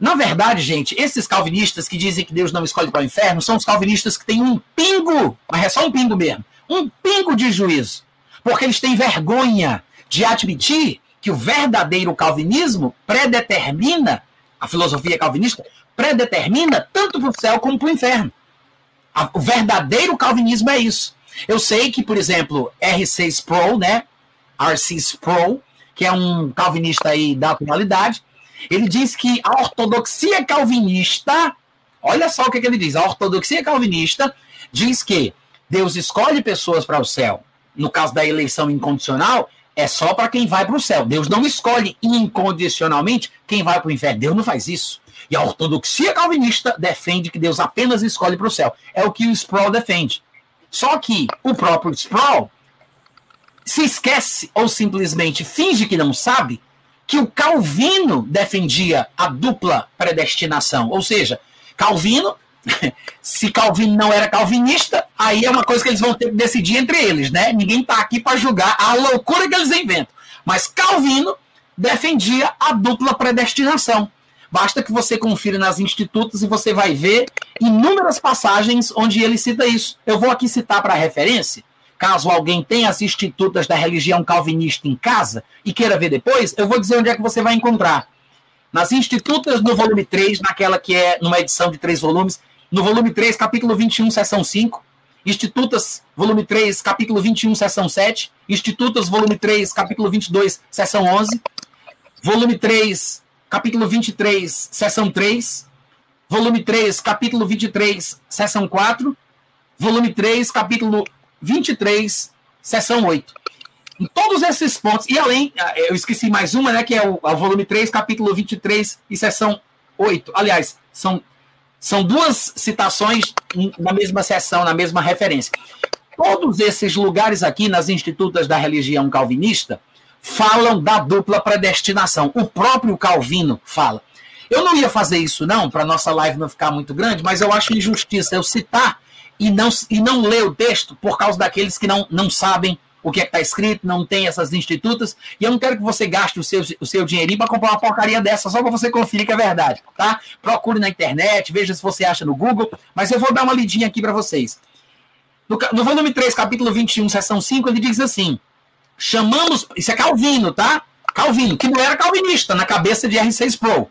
Na verdade, gente, esses calvinistas que dizem que Deus não escolhe para o inferno são os calvinistas que têm um pingo, mas é só um pingo mesmo, um pingo de juízo. Porque eles têm vergonha de admitir que o verdadeiro calvinismo predetermina, a filosofia calvinista predetermina tanto para o céu como para o inferno. O verdadeiro calvinismo é isso. Eu sei que, por exemplo, R6 Sproul, né? R.C. Sproul, que é um calvinista aí da atualidade, ele diz que a ortodoxia calvinista, olha só o que, que ele diz, a ortodoxia calvinista diz que Deus escolhe pessoas para o céu, no caso da eleição incondicional, é só para quem vai para o céu. Deus não escolhe incondicionalmente quem vai para o inferno. Deus não faz isso. E a ortodoxia calvinista defende que Deus apenas escolhe para o céu. É o que o Sproul defende. Só que o próprio Sproul se esquece ou simplesmente finge que não sabe que o Calvino defendia a dupla predestinação. Ou seja, Calvino, se Calvino não era calvinista, aí é uma coisa que eles vão ter que decidir entre eles, né? Ninguém está aqui para julgar a loucura que eles inventam. Mas Calvino defendia a dupla predestinação. Basta que você confira nas institutos e você vai ver inúmeras passagens onde ele cita isso. Eu vou aqui citar para referência, caso alguém tenha as institutas da religião calvinista em casa e queira ver depois, eu vou dizer onde é que você vai encontrar. Nas institutas no volume 3, naquela que é numa edição de três volumes, no volume 3, capítulo 21, seção 5, Institutas, volume 3, capítulo 21, seção 7, Institutas, volume 3, capítulo 22, seção 11, volume 3, capítulo 23, seção 3, volume 3, capítulo 23, seção 4, volume 3, capítulo 23, seção 8. Em todos esses pontos, e além, ah, eu esqueci mais uma, né, que é o, o volume 3, capítulo 23 e seção 8. Aliás, são, são duas citações na mesma seção, na mesma referência. Todos esses lugares aqui nas institutas da religião calvinista, falam da dupla predestinação. O próprio Calvino fala. Eu não ia fazer isso, não, para nossa live não ficar muito grande, mas eu acho injustiça eu citar e não, e não ler o texto por causa daqueles que não, não sabem o que é está escrito, não tem essas institutas, e eu não quero que você gaste o seu, o seu dinheirinho para comprar uma porcaria dessa, só para você conferir que é verdade, tá? Procure na internet, veja se você acha no Google, mas eu vou dar uma lidinha aqui para vocês. No, no volume 3, capítulo 21, seção 5, ele diz assim: chamamos. Isso é Calvino, tá? Calvino, que não era calvinista na cabeça de R6 Pro.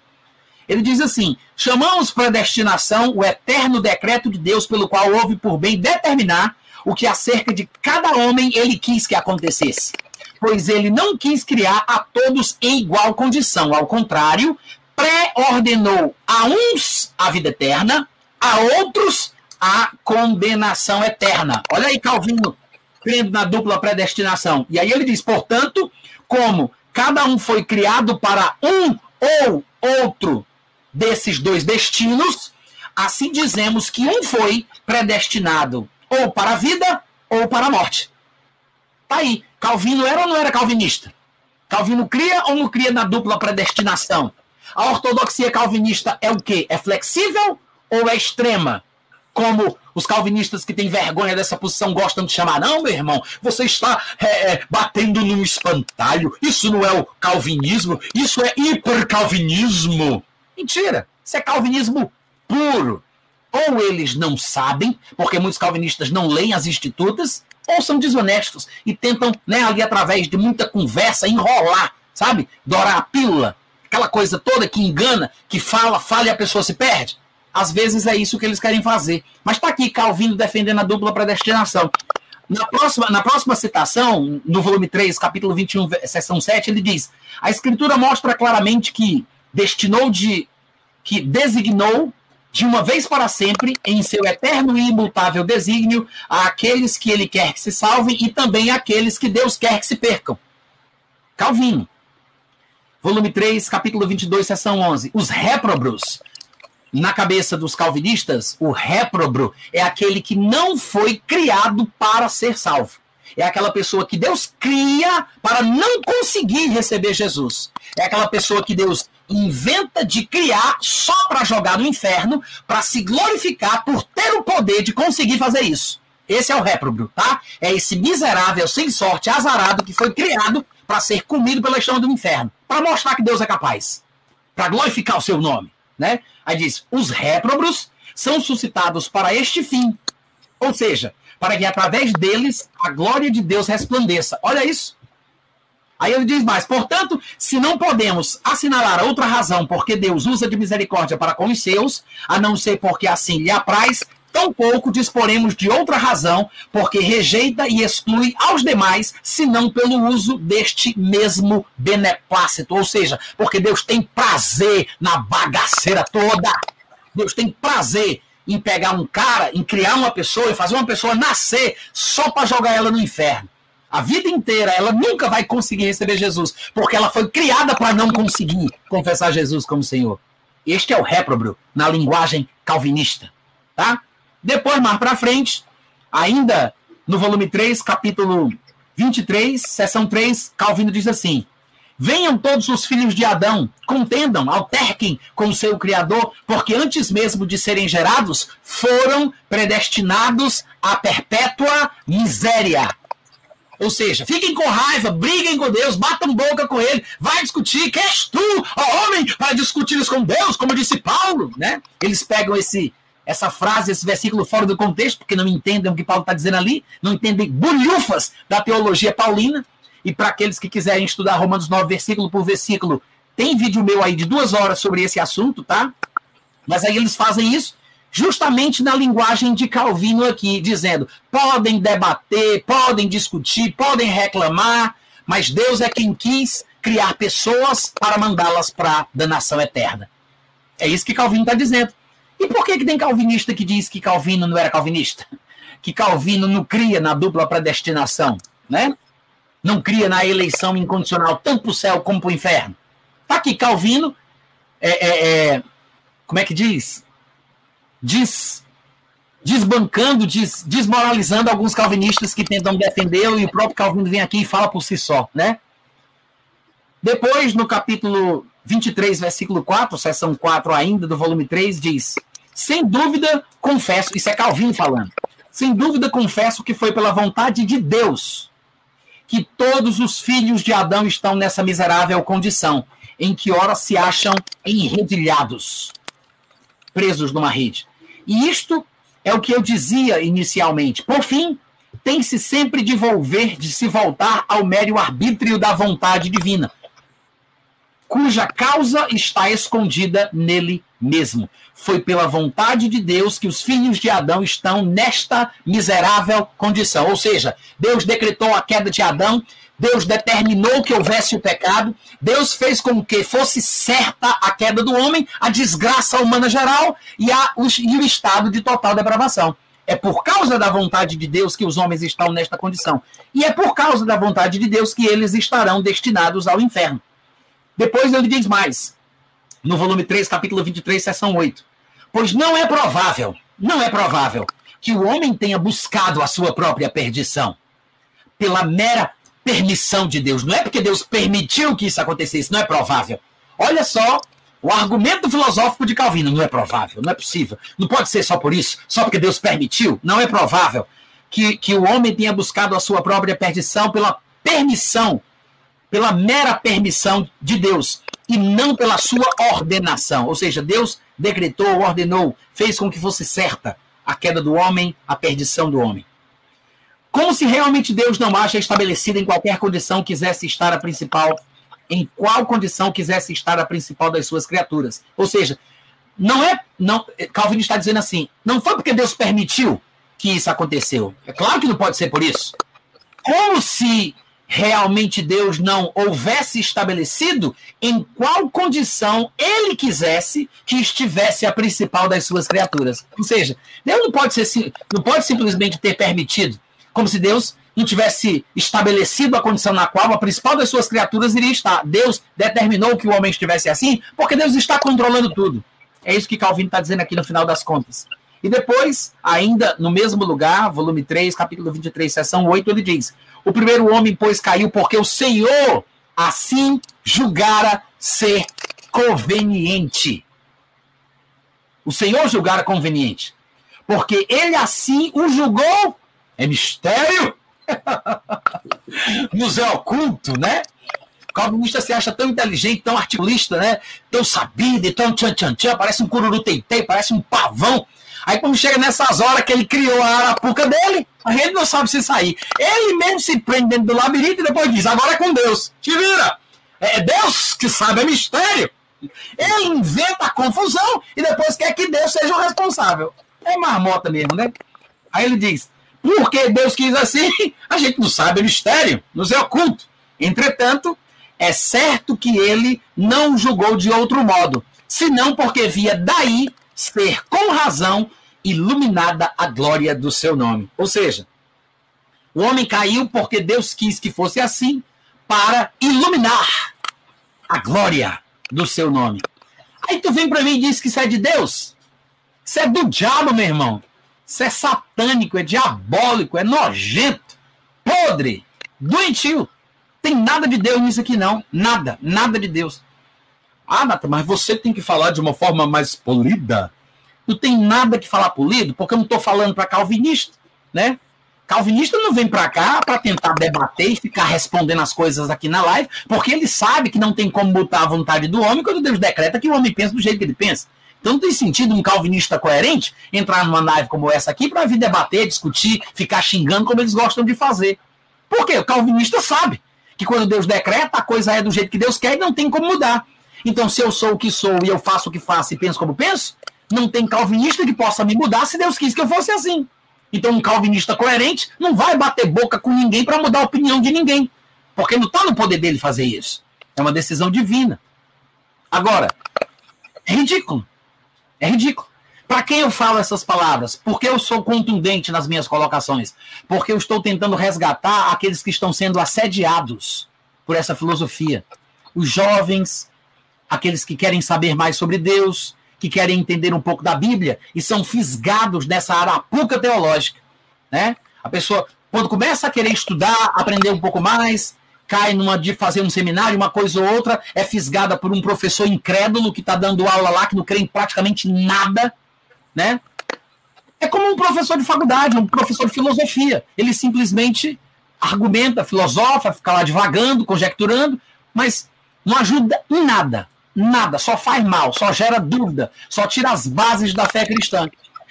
Ele diz assim: chamamos predestinação o eterno decreto de Deus pelo qual houve por bem determinar o que acerca de cada homem ele quis que acontecesse. Pois ele não quis criar a todos em igual condição. Ao contrário, pré-ordenou a uns a vida eterna, a outros a condenação eterna. Olha aí, Calvino, crendo na dupla predestinação. E aí ele diz, portanto, como cada um foi criado para um ou outro desses dois destinos, assim dizemos que um foi predestinado ou para a vida ou para a morte. Tá aí. Calvino era ou não era calvinista? Calvino cria ou não cria na dupla predestinação? A ortodoxia calvinista é o quê? É flexível ou é extrema? Como os calvinistas que têm vergonha dessa posição gostam de chamar. Não, meu irmão, você está é, é, batendo num espantalho. Isso não é o calvinismo, isso é hipercalvinismo. Mentira, isso é calvinismo puro. Ou eles não sabem, porque muitos calvinistas não leem as institutas, ou são desonestos e tentam, né, ali através de muita conversa, enrolar, sabe? Dourar a pílula, aquela coisa toda que engana, que fala, fala e a pessoa se perde. Às vezes é isso que eles querem fazer. Mas está aqui Calvino defendendo a dupla predestinação. Na próxima, na próxima citação, no volume 3, capítulo 21, seção 7, ele diz: A escritura mostra claramente que destinou de. que designou de uma vez para sempre, em seu eterno e imutável desígnio, aqueles que ele quer que se salvem e também aqueles que Deus quer que se percam. Calvino. Volume 3, capítulo 22, seção 11. Os réprobros na cabeça dos calvinistas, o réprobo é aquele que não foi criado para ser salvo. É aquela pessoa que Deus cria para não conseguir receber Jesus. É aquela pessoa que Deus inventa de criar só para jogar no inferno, para se glorificar por ter o poder de conseguir fazer isso. Esse é o réprobo, tá? É esse miserável, sem sorte, azarado que foi criado para ser comido pela chama do inferno, para mostrar que Deus é capaz, para glorificar o seu nome, né? Aí diz: os réprobos são suscitados para este fim. Ou seja, para que através deles a glória de Deus resplandeça. Olha isso. Aí ele diz mais: portanto, se não podemos assinalar outra razão porque Deus usa de misericórdia para com os seus, a não ser porque assim lhe apraz, tampouco disporemos de outra razão, porque rejeita e exclui aos demais, senão pelo uso deste mesmo beneplácito. Ou seja, porque Deus tem prazer na bagaceira toda. Deus tem prazer em pegar um cara, em criar uma pessoa e fazer uma pessoa nascer só para jogar ela no inferno. A vida inteira ela nunca vai conseguir receber Jesus, porque ela foi criada para não conseguir confessar Jesus como Senhor. Este é o réprobo na linguagem calvinista, tá? Depois, mais para frente, ainda no volume 3, capítulo 23, seção 3, Calvino diz assim: Venham todos os filhos de Adão, contendam, alterquem com o seu Criador, porque antes mesmo de serem gerados, foram predestinados à perpétua miséria. Ou seja, fiquem com raiva, briguem com Deus, batam boca com ele, vai discutir, quem és tu, ó homem, para discutir com Deus, como disse Paulo, né? Eles pegam esse, essa frase, esse versículo fora do contexto, porque não entendem o que Paulo está dizendo ali, não entendem bolhufas da teologia paulina, e para aqueles que quiserem estudar Romanos 9, versículo por versículo, tem vídeo meu aí de duas horas sobre esse assunto, tá? Mas aí eles fazem isso justamente na linguagem de Calvino aqui, dizendo: podem debater, podem discutir, podem reclamar, mas Deus é quem quis criar pessoas para mandá-las para a danação eterna. É isso que Calvino está dizendo. E por que, que tem calvinista que diz que Calvino não era calvinista? Que Calvino não cria na dupla predestinação, né? Não cria na eleição incondicional, tanto para o céu como para o inferno. Está aqui Calvino, é, é, é, como é que diz? Diz desbancando, des, desmoralizando alguns calvinistas que tentam defendê-lo, e o próprio Calvino vem aqui e fala por si só, né? Depois, no capítulo 23, versículo 4, seção 4 ainda, do volume 3, diz: Sem dúvida, confesso, isso é Calvino falando, sem dúvida confesso que foi pela vontade de Deus que todos os filhos de Adão estão nessa miserável condição, em que ora se acham enredilhados, presos numa rede. E isto é o que eu dizia inicialmente. Por fim, tem-se sempre de volver, de se voltar ao mero arbítrio da vontade divina, cuja causa está escondida nele mesmo. Foi pela vontade de Deus que os filhos de Adão estão nesta miserável condição. Ou seja, Deus decretou a queda de Adão, Deus determinou que houvesse o pecado, Deus fez com que fosse certa a queda do homem, a desgraça humana geral e, a, o, e o estado de total depravação. É por causa da vontade de Deus que os homens estão nesta condição. E é por causa da vontade de Deus que eles estarão destinados ao inferno. Depois ele diz mais: no volume 3, capítulo 23, seção 8. Pois não é provável, não é provável que o homem tenha buscado a sua própria perdição pela mera permissão de Deus. Não é porque Deus permitiu que isso acontecesse, não é provável. Olha só o argumento filosófico de Calvino. Não é provável, não é possível. Não pode ser só por isso, só porque Deus permitiu. Não é provável que, que o homem tenha buscado a sua própria perdição pela permissão, pela mera permissão de Deus e não pela sua ordenação. Ou seja, Deus decretou, ordenou, fez com que fosse certa a queda do homem, a perdição do homem. Como se realmente Deus não acha estabelecido em qualquer condição quisesse estar a principal, em qual condição quisesse estar a principal das suas criaturas. Ou seja, não é. Não, Calvin está dizendo assim: não foi porque Deus permitiu que isso aconteceu. É claro que não pode ser por isso. Como se realmente Deus não houvesse estabelecido em qual condição ele quisesse que estivesse a principal das suas criaturas. Ou seja, Deus não pode, ser, não pode simplesmente ter permitido, como se Deus não tivesse estabelecido a condição na qual a principal das suas criaturas iria estar. Deus determinou que o homem estivesse assim, porque Deus está controlando tudo. É isso que Calvino está dizendo aqui no final das contas. E depois, ainda no mesmo lugar, volume 3, capítulo 23, seção 8, ele diz: O primeiro homem, pois, caiu porque o Senhor assim julgara ser conveniente. O Senhor julgara conveniente. Porque ele assim o julgou. É mistério? Museu oculto, né? Calvinista se acha tão inteligente, tão articulista, né? Tão sabido, tão tchan tchan tchan, parece um cururu teitei, parece um pavão. Aí quando chega nessas horas que ele criou a arapuca dele, a gente não sabe se sair. Ele mesmo se prende dentro do labirinto e depois diz, agora é com Deus. Te vira. É Deus que sabe, é mistério. Ele inventa a confusão e depois quer que Deus seja o responsável. É marmota mesmo, né? Aí ele diz, porque Deus quis assim, a gente não sabe, é mistério, nos é oculto. Entretanto, é certo que ele não julgou de outro modo, senão porque via daí ser com razão iluminada a glória do seu nome. Ou seja, o homem caiu porque Deus quis que fosse assim para iluminar a glória do seu nome. Aí tu vem para mim e diz que isso é de Deus. Isso é do diabo, meu irmão. Isso é satânico, é diabólico, é nojento, podre, doentio. Tem nada de Deus nisso aqui, não. Nada, nada de Deus. Ah, Nata, mas você tem que falar de uma forma mais polida. Não tem nada que falar polido, porque eu não estou falando para calvinista, né? Calvinista não vem para cá para tentar debater e ficar respondendo as coisas aqui na live, porque ele sabe que não tem como botar a vontade do homem quando Deus decreta que o homem pensa do jeito que ele pensa. Então não tem sentido um calvinista coerente entrar numa live como essa aqui para vir debater, discutir, ficar xingando como eles gostam de fazer. Por quê? O calvinista sabe que quando Deus decreta, a coisa é do jeito que Deus quer e não tem como mudar. Então, se eu sou o que sou e eu faço o que faço e penso como penso, não tem calvinista que possa me mudar se Deus quis que eu fosse assim. Então, um calvinista coerente não vai bater boca com ninguém para mudar a opinião de ninguém. Porque não está no poder dele fazer isso. É uma decisão divina. Agora, é ridículo. É ridículo. Para quem eu falo essas palavras? Porque eu sou contundente nas minhas colocações. Porque eu estou tentando resgatar aqueles que estão sendo assediados por essa filosofia. Os jovens, aqueles que querem saber mais sobre Deus, que querem entender um pouco da Bíblia e são fisgados nessa arapuca teológica. Né? A pessoa, quando começa a querer estudar, aprender um pouco mais, cai numa de fazer um seminário, uma coisa ou outra, é fisgada por um professor incrédulo que está dando aula lá, que não crê em praticamente nada, né? É como um professor de faculdade, um professor de filosofia. Ele simplesmente argumenta, filosofa, fica lá divagando, conjecturando, mas não ajuda em nada. Nada, só faz mal, só gera dúvida, só tira as bases da fé cristã.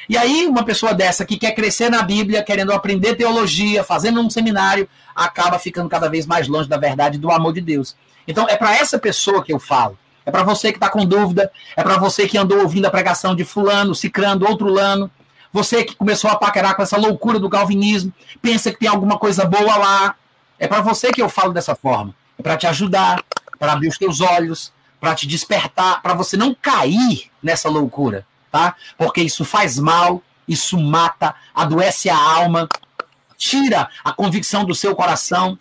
E aí, uma pessoa dessa que quer crescer na Bíblia, querendo aprender teologia, fazendo um seminário, acaba ficando cada vez mais longe da verdade do amor de Deus. Então, é para essa pessoa que eu falo. É para você que está com dúvida, é para você que andou ouvindo a pregação de fulano, cicrando, outro lano, você que começou a paquerar com essa loucura do calvinismo, pensa que tem alguma coisa boa lá. É para você que eu falo dessa forma. É para te ajudar, para abrir os teus olhos, para te despertar, para você não cair nessa loucura tá? Porque isso faz mal, isso mata, adoece a alma, tira a convicção do seu coração.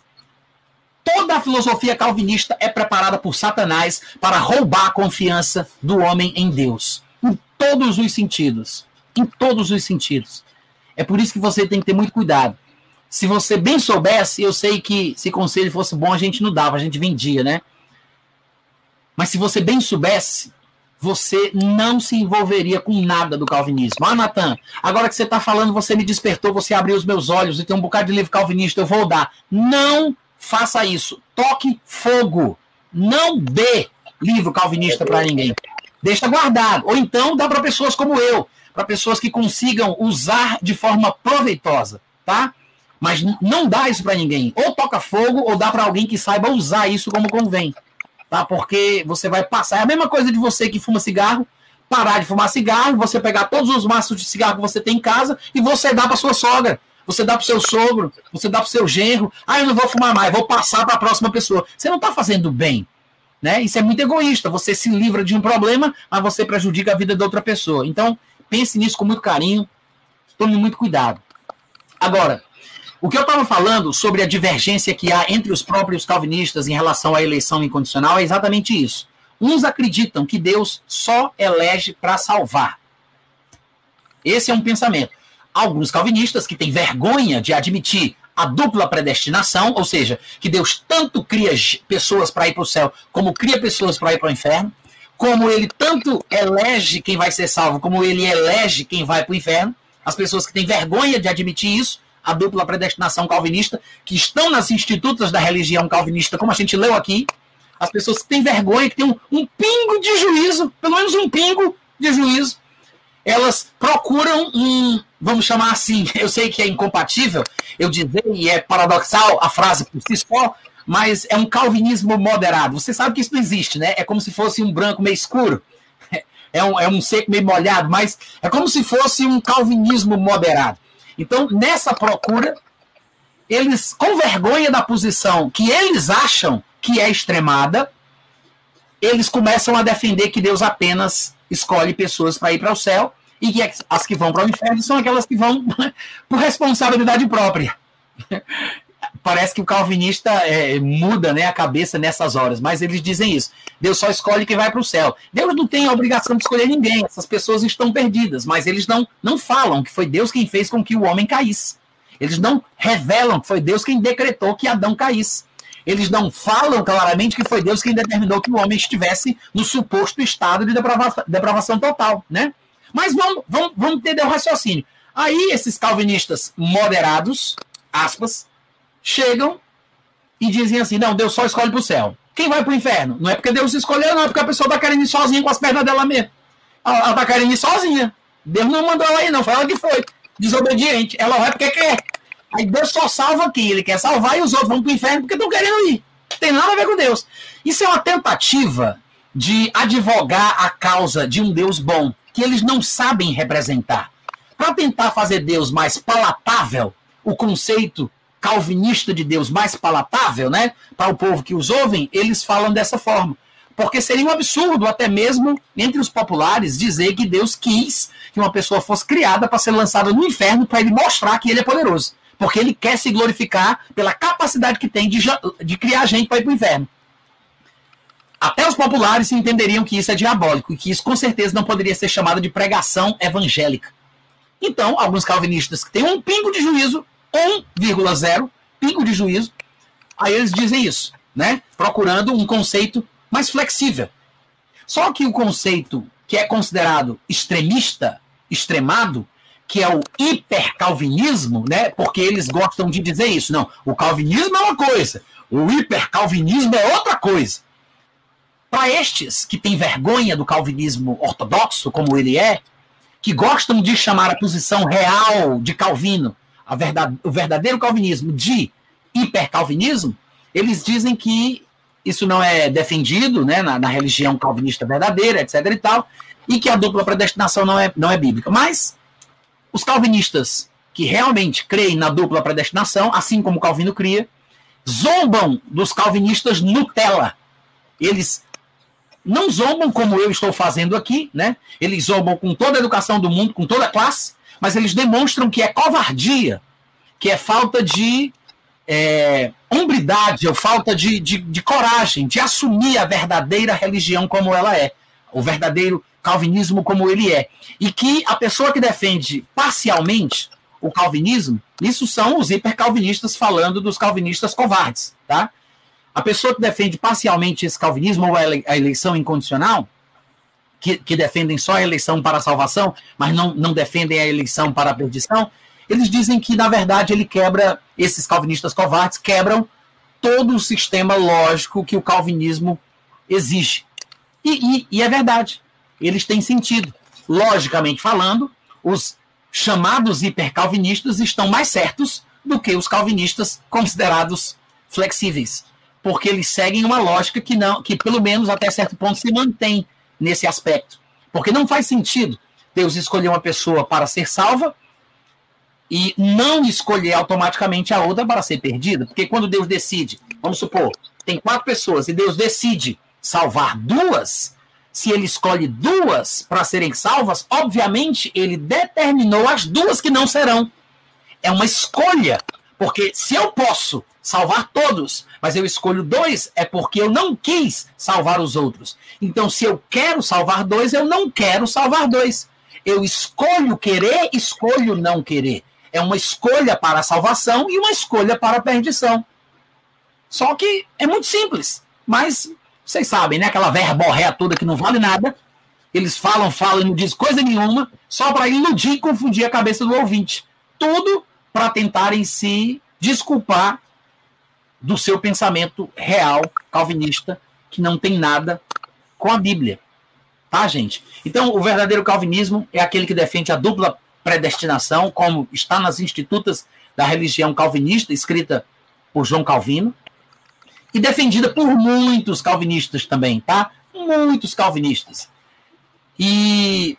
Toda a filosofia calvinista é preparada por Satanás para roubar a confiança do homem em Deus, em todos os sentidos, em todos os sentidos. É por isso que você tem que ter muito cuidado. Se você bem soubesse, eu sei que se conselho fosse bom, a gente não dava, a gente vendia, né? Mas se você bem soubesse, você não se envolveria com nada do calvinismo. Ah, Natan, agora que você está falando, você me despertou, você abriu os meus olhos e tem um bocado de livro calvinista, eu vou dar. Não faça isso. Toque fogo. Não dê livro calvinista para ninguém. Deixa guardado. Ou então dá para pessoas como eu, para pessoas que consigam usar de forma proveitosa, tá? Mas não dá isso para ninguém. Ou toca fogo, ou dá para alguém que saiba usar isso como convém tá? Porque você vai passar. É a mesma coisa de você que fuma cigarro, parar de fumar cigarro, você pegar todos os maços de cigarro que você tem em casa e você dá para sua sogra, você dá para seu sogro, você dá para seu genro. Ah, eu não vou fumar mais, vou passar para a próxima pessoa. Você não está fazendo bem. Né? Isso é muito egoísta. Você se livra de um problema, mas você prejudica a vida de outra pessoa. Então, pense nisso com muito carinho, tome muito cuidado. Agora, o que eu estava falando sobre a divergência que há entre os próprios calvinistas em relação à eleição incondicional é exatamente isso. Uns acreditam que Deus só elege para salvar. Esse é um pensamento. Alguns calvinistas que têm vergonha de admitir a dupla predestinação, ou seja, que Deus tanto cria pessoas para ir para o céu, como cria pessoas para ir para o inferno, como ele tanto elege quem vai ser salvo, como ele elege quem vai para o inferno. As pessoas que têm vergonha de admitir isso a dupla predestinação calvinista, que estão nas institutas da religião calvinista, como a gente leu aqui, as pessoas que têm vergonha, que têm um, um pingo de juízo, pelo menos um pingo de juízo, elas procuram um, vamos chamar assim, eu sei que é incompatível eu dizer, e é paradoxal a frase por si só, mas é um calvinismo moderado. Você sabe que isso não existe, né? É como se fosse um branco meio escuro. É um, é um seco meio molhado, mas é como se fosse um calvinismo moderado. Então, nessa procura, eles, com vergonha da posição que eles acham que é extremada, eles começam a defender que Deus apenas escolhe pessoas para ir para o céu e que as que vão para o inferno são aquelas que vão por responsabilidade própria parece que o calvinista é, muda né, a cabeça nessas horas, mas eles dizem isso. Deus só escolhe quem vai para o céu. Deus não tem a obrigação de escolher ninguém, essas pessoas estão perdidas, mas eles não, não falam que foi Deus quem fez com que o homem caísse. Eles não revelam que foi Deus quem decretou que Adão caísse. Eles não falam claramente que foi Deus quem determinou que o homem estivesse no suposto estado de depravação, depravação total, né? Mas vamos, vamos, vamos entender o raciocínio. Aí esses calvinistas moderados, aspas, chegam e dizem assim: não, Deus só escolhe para o céu. Quem vai para o inferno? Não é porque Deus escolheu, não, é porque a pessoa está querendo ir sozinha com as pernas dela mesmo. Ela está querendo ir sozinha. Deus não mandou ela ir, não, foi ela que foi. Desobediente. Ela vai porque quer. Aí Deus só salva quem ele quer salvar e os outros vão para o inferno porque estão querendo ir. Não tem nada a ver com Deus. Isso é uma tentativa de advogar a causa de um Deus bom, que eles não sabem representar. Para tentar fazer Deus mais palatável, o conceito calvinista de Deus mais palatável, né, para o povo que os ouvem, eles falam dessa forma. Porque seria um absurdo, até mesmo entre os populares, dizer que Deus quis que uma pessoa fosse criada para ser lançada no inferno para ele mostrar que ele é poderoso porque ele quer se glorificar pela capacidade que tem de, de criar gente para ir para o inferno. Até os populares entenderiam que isso é diabólico e que isso com certeza não poderia ser chamado de pregação evangélica. Então, alguns calvinistas que têm um pingo de juízo, 1,0 pingo de juízo, aí eles dizem isso, né? Procurando um conceito mais flexível. Só que o conceito que é considerado extremista, extremado, que é o hipercalvinismo, né? Porque eles gostam de dizer isso. Não, o calvinismo é uma coisa, o hipercalvinismo é outra coisa. Para estes que têm vergonha do calvinismo ortodoxo, como ele é, que gostam de chamar a posição real de Calvino, verdade, o verdadeiro calvinismo, de hipercalvinismo, eles dizem que isso não é defendido né, na, na religião calvinista verdadeira, etc. e tal, e que a dupla predestinação não é, não é bíblica. Mas os calvinistas que realmente creem na dupla predestinação, assim como Calvino cria, zombam dos calvinistas Nutella. Eles não zombam como eu estou fazendo aqui, né? Eles zombam com toda a educação do mundo, com toda a classe, mas eles demonstram que é covardia, que é falta de é, hombridade, ou falta de, de, de coragem de assumir a verdadeira religião como ela é, o verdadeiro calvinismo como ele é. E que a pessoa que defende parcialmente o calvinismo, isso são os hipercalvinistas falando dos calvinistas covardes, tá? A pessoa que defende parcialmente esse calvinismo ou a eleição incondicional, que, que, defendem só a eleição para a salvação, mas não, não defendem a eleição para a perdição, eles dizem que, na verdade, ele quebra, esses calvinistas covardes quebram todo o sistema lógico que o calvinismo exige. E, e, e é verdade eles têm sentido. Logicamente falando, os chamados hipercalvinistas estão mais certos do que os calvinistas considerados flexíveis, porque eles seguem uma lógica que não, que pelo menos até certo ponto se mantém nesse aspecto, porque não faz sentido Deus escolher uma pessoa para ser salva e não escolher automaticamente a outra para ser perdida, porque quando Deus decide, vamos supor, tem quatro pessoas e Deus decide salvar duas, se ele escolhe duas para serem salvas, obviamente ele determinou as duas que não serão. É uma escolha, porque se eu posso salvar todos, mas eu escolho dois, é porque eu não quis salvar os outros. Então, se eu quero salvar dois, eu não quero salvar dois. Eu escolho querer, escolho não querer. É uma escolha para a salvação e uma escolha para a perdição. Só que é muito simples, mas vocês sabem, né? Aquela verborréia toda que não vale nada. Eles falam, falam e não dizem coisa nenhuma, só para iludir e confundir a cabeça do ouvinte. Tudo para tentarem se desculpar do seu pensamento real, calvinista, que não tem nada com a Bíblia. Tá, gente? Então, o verdadeiro calvinismo é aquele que defende a dupla predestinação, como está nas institutas da religião calvinista, escrita por João Calvino, e defendida por muitos calvinistas também, tá? Muitos calvinistas. E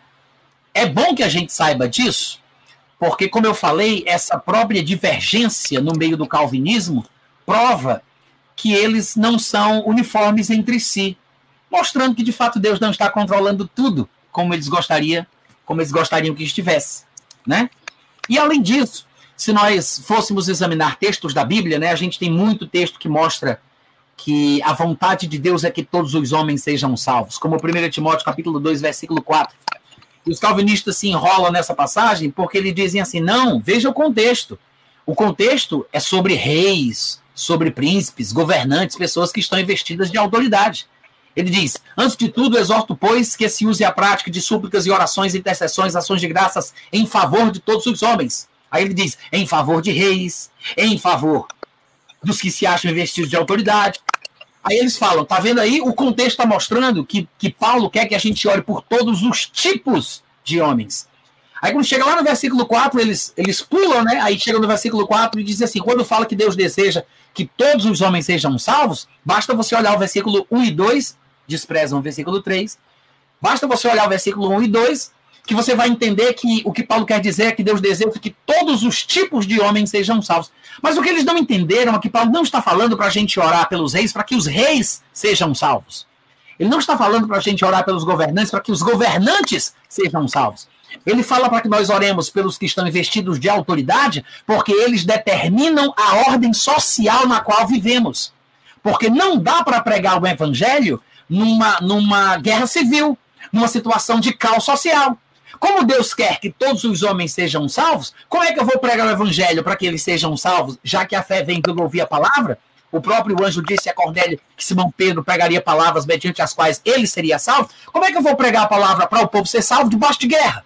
é bom que a gente saiba disso, porque, como eu falei, essa própria divergência no meio do calvinismo prova que eles não são uniformes entre si, mostrando que de fato Deus não está controlando tudo como eles gostariam, como eles gostariam que estivesse, né? E além disso, se nós fôssemos examinar textos da Bíblia, né, a gente tem muito texto que mostra que a vontade de Deus é que todos os homens sejam salvos, como 1 Timóteo capítulo 2, versículo 4. E os calvinistas se enrolam nessa passagem porque eles dizem assim: não, veja o contexto. O contexto é sobre reis, sobre príncipes, governantes, pessoas que estão investidas de autoridade. Ele diz: Antes de tudo, exorto, pois, que se use a prática de súplicas e orações, intercessões, ações de graças em favor de todos os homens. Aí ele diz: em favor de reis, em favor dos que se acham investidos de autoridade. Aí eles falam: tá vendo aí? O contexto está mostrando que, que Paulo quer que a gente ore por todos os tipos de homens. Aí quando chega lá no versículo 4, eles, eles pulam, né? Aí chega no versículo 4 e diz assim: quando fala que Deus deseja que todos os homens sejam salvos, basta você olhar o versículo 1 e 2, desprezam o versículo 3. Basta você olhar o versículo 1 e 2, que você vai entender que o que Paulo quer dizer é que Deus deseja que todos os tipos de homens sejam salvos. Mas o que eles não entenderam é que Paulo não está falando para a gente orar pelos reis, para que os reis sejam salvos. Ele não está falando para a gente orar pelos governantes, para que os governantes sejam salvos. Ele fala para que nós oremos pelos que estão investidos de autoridade, porque eles determinam a ordem social na qual vivemos. Porque não dá para pregar o evangelho numa, numa guerra civil, numa situação de caos social. Como Deus quer que todos os homens sejam salvos, como é que eu vou pregar o evangelho para que eles sejam salvos, já que a fé vem pelo ouvir a palavra? O próprio anjo disse a Cornélio que Simão Pedro pregaria palavras mediante as quais ele seria salvo. Como é que eu vou pregar a palavra para o povo ser salvo debaixo de guerra?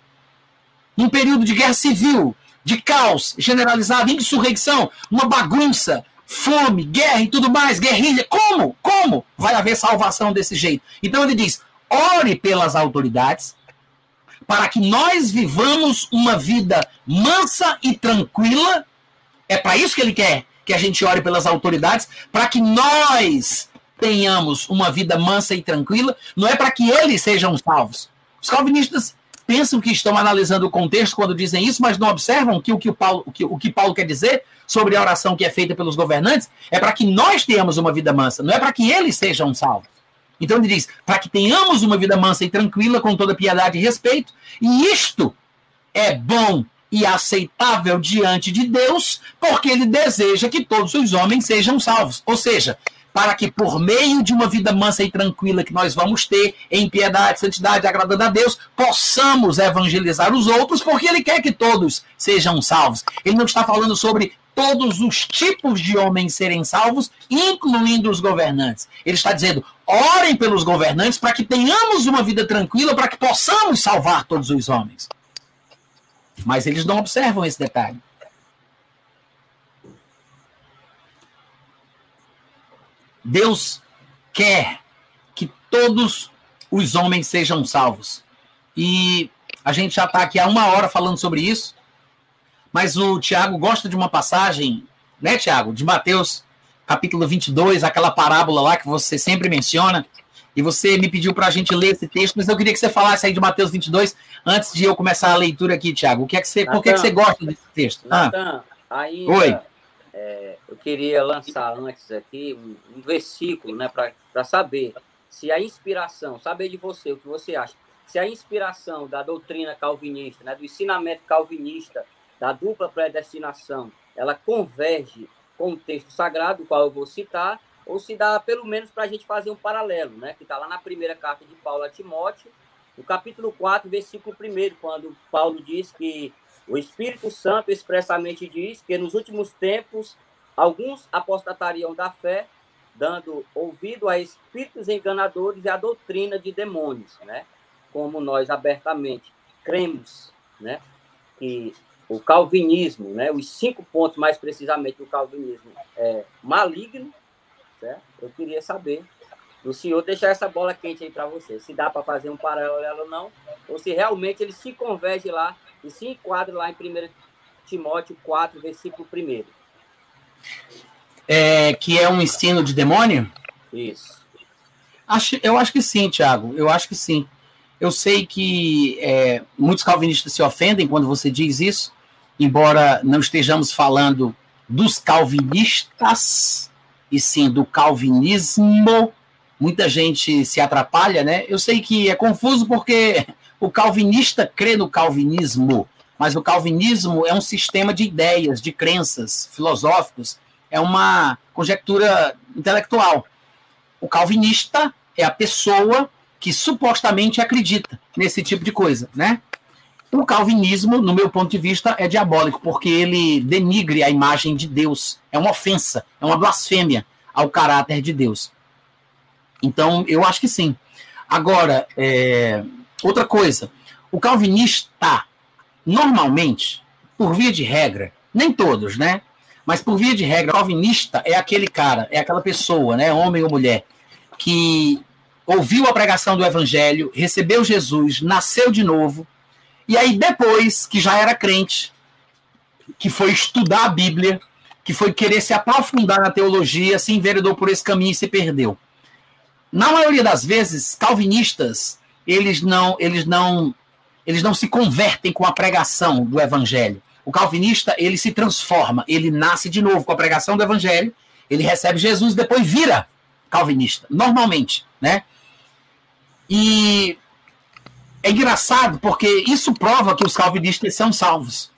Num período de guerra civil, de caos generalizado, insurreição, uma bagunça, fome, guerra e tudo mais, guerrilha. Como? Como vai haver salvação desse jeito? Então ele diz: ore pelas autoridades, para que nós vivamos uma vida mansa e tranquila. É para isso que ele quer que a gente ore pelas autoridades, para que nós tenhamos uma vida mansa e tranquila, não é para que eles sejam salvos. Os calvinistas pensam que estão analisando o contexto quando dizem isso, mas não observam que o que, o Paulo, o que, o que Paulo quer dizer sobre a oração que é feita pelos governantes é para que nós tenhamos uma vida mansa, não é para que eles sejam salvos. Então ele diz: para que tenhamos uma vida mansa e tranquila, com toda piedade e respeito, e isto é bom e aceitável diante de Deus, porque ele deseja que todos os homens sejam salvos. Ou seja, para que por meio de uma vida mansa e tranquila que nós vamos ter em piedade, santidade, agradando a Deus, possamos evangelizar os outros, porque ele quer que todos sejam salvos. Ele não está falando sobre todos os tipos de homens serem salvos, incluindo os governantes. Ele está dizendo: orem pelos governantes para que tenhamos uma vida tranquila, para que possamos salvar todos os homens. Mas eles não observam esse detalhe. Deus quer que todos os homens sejam salvos. E a gente já está aqui há uma hora falando sobre isso, mas o Tiago gosta de uma passagem, né, Tiago, de Mateus capítulo 22, aquela parábola lá que você sempre menciona, e você me pediu para a gente ler esse texto, mas eu queria que você falasse aí de Mateus 22 antes de eu começar a leitura aqui, Tiago. O que é que você, por que, é que você gosta desse texto? Natan, ah. ainda, Oi é, eu queria lançar antes aqui um, um versículo, né, para saber se a inspiração, saber de você, o que você acha, se a inspiração da doutrina calvinista, né, do ensinamento calvinista, da dupla predestinação, ela converge com o texto sagrado, qual eu vou citar, ou se dá pelo menos para a gente fazer um paralelo, né, que está lá na primeira carta de Paulo a Timóteo, no capítulo 4, versículo 1, quando Paulo diz que o Espírito Santo expressamente diz que nos últimos tempos alguns apostatariam da fé, dando ouvido a espíritos enganadores e a doutrina de demônios, né? Como nós abertamente cremos, né? Que o calvinismo, né? Os cinco pontos mais precisamente do calvinismo é maligno, certo? Eu queria saber do senhor deixar essa bola quente aí para você, se dá para fazer um paralelo ou não, ou se realmente ele se converge lá e se enquadra lá em 1 Timóteo 4, versículo 1. É, que é um ensino de demônio? Isso. Acho, eu acho que sim, Tiago. Eu acho que sim. Eu sei que é, muitos calvinistas se ofendem quando você diz isso, embora não estejamos falando dos calvinistas, e sim do calvinismo. Muita gente se atrapalha, né? Eu sei que é confuso porque o calvinista crê no calvinismo, mas o calvinismo é um sistema de ideias, de crenças filosóficos, é uma conjectura intelectual. O calvinista é a pessoa que supostamente acredita nesse tipo de coisa, né? O calvinismo, no meu ponto de vista, é diabólico, porque ele denigre a imagem de Deus. É uma ofensa, é uma blasfêmia ao caráter de Deus. Então, eu acho que sim. Agora, é, outra coisa, o calvinista, normalmente, por via de regra, nem todos, né? Mas por via de regra, calvinista é aquele cara, é aquela pessoa, né, homem ou mulher, que ouviu a pregação do evangelho, recebeu Jesus, nasceu de novo, e aí depois que já era crente, que foi estudar a Bíblia, que foi querer se aprofundar na teologia, se enveredou por esse caminho e se perdeu. Na maioria das vezes, calvinistas, eles não, eles não, eles não se convertem com a pregação do evangelho. O calvinista, ele se transforma, ele nasce de novo com a pregação do evangelho, ele recebe Jesus, depois vira calvinista, normalmente, né? E é engraçado porque isso prova que os calvinistas são salvos,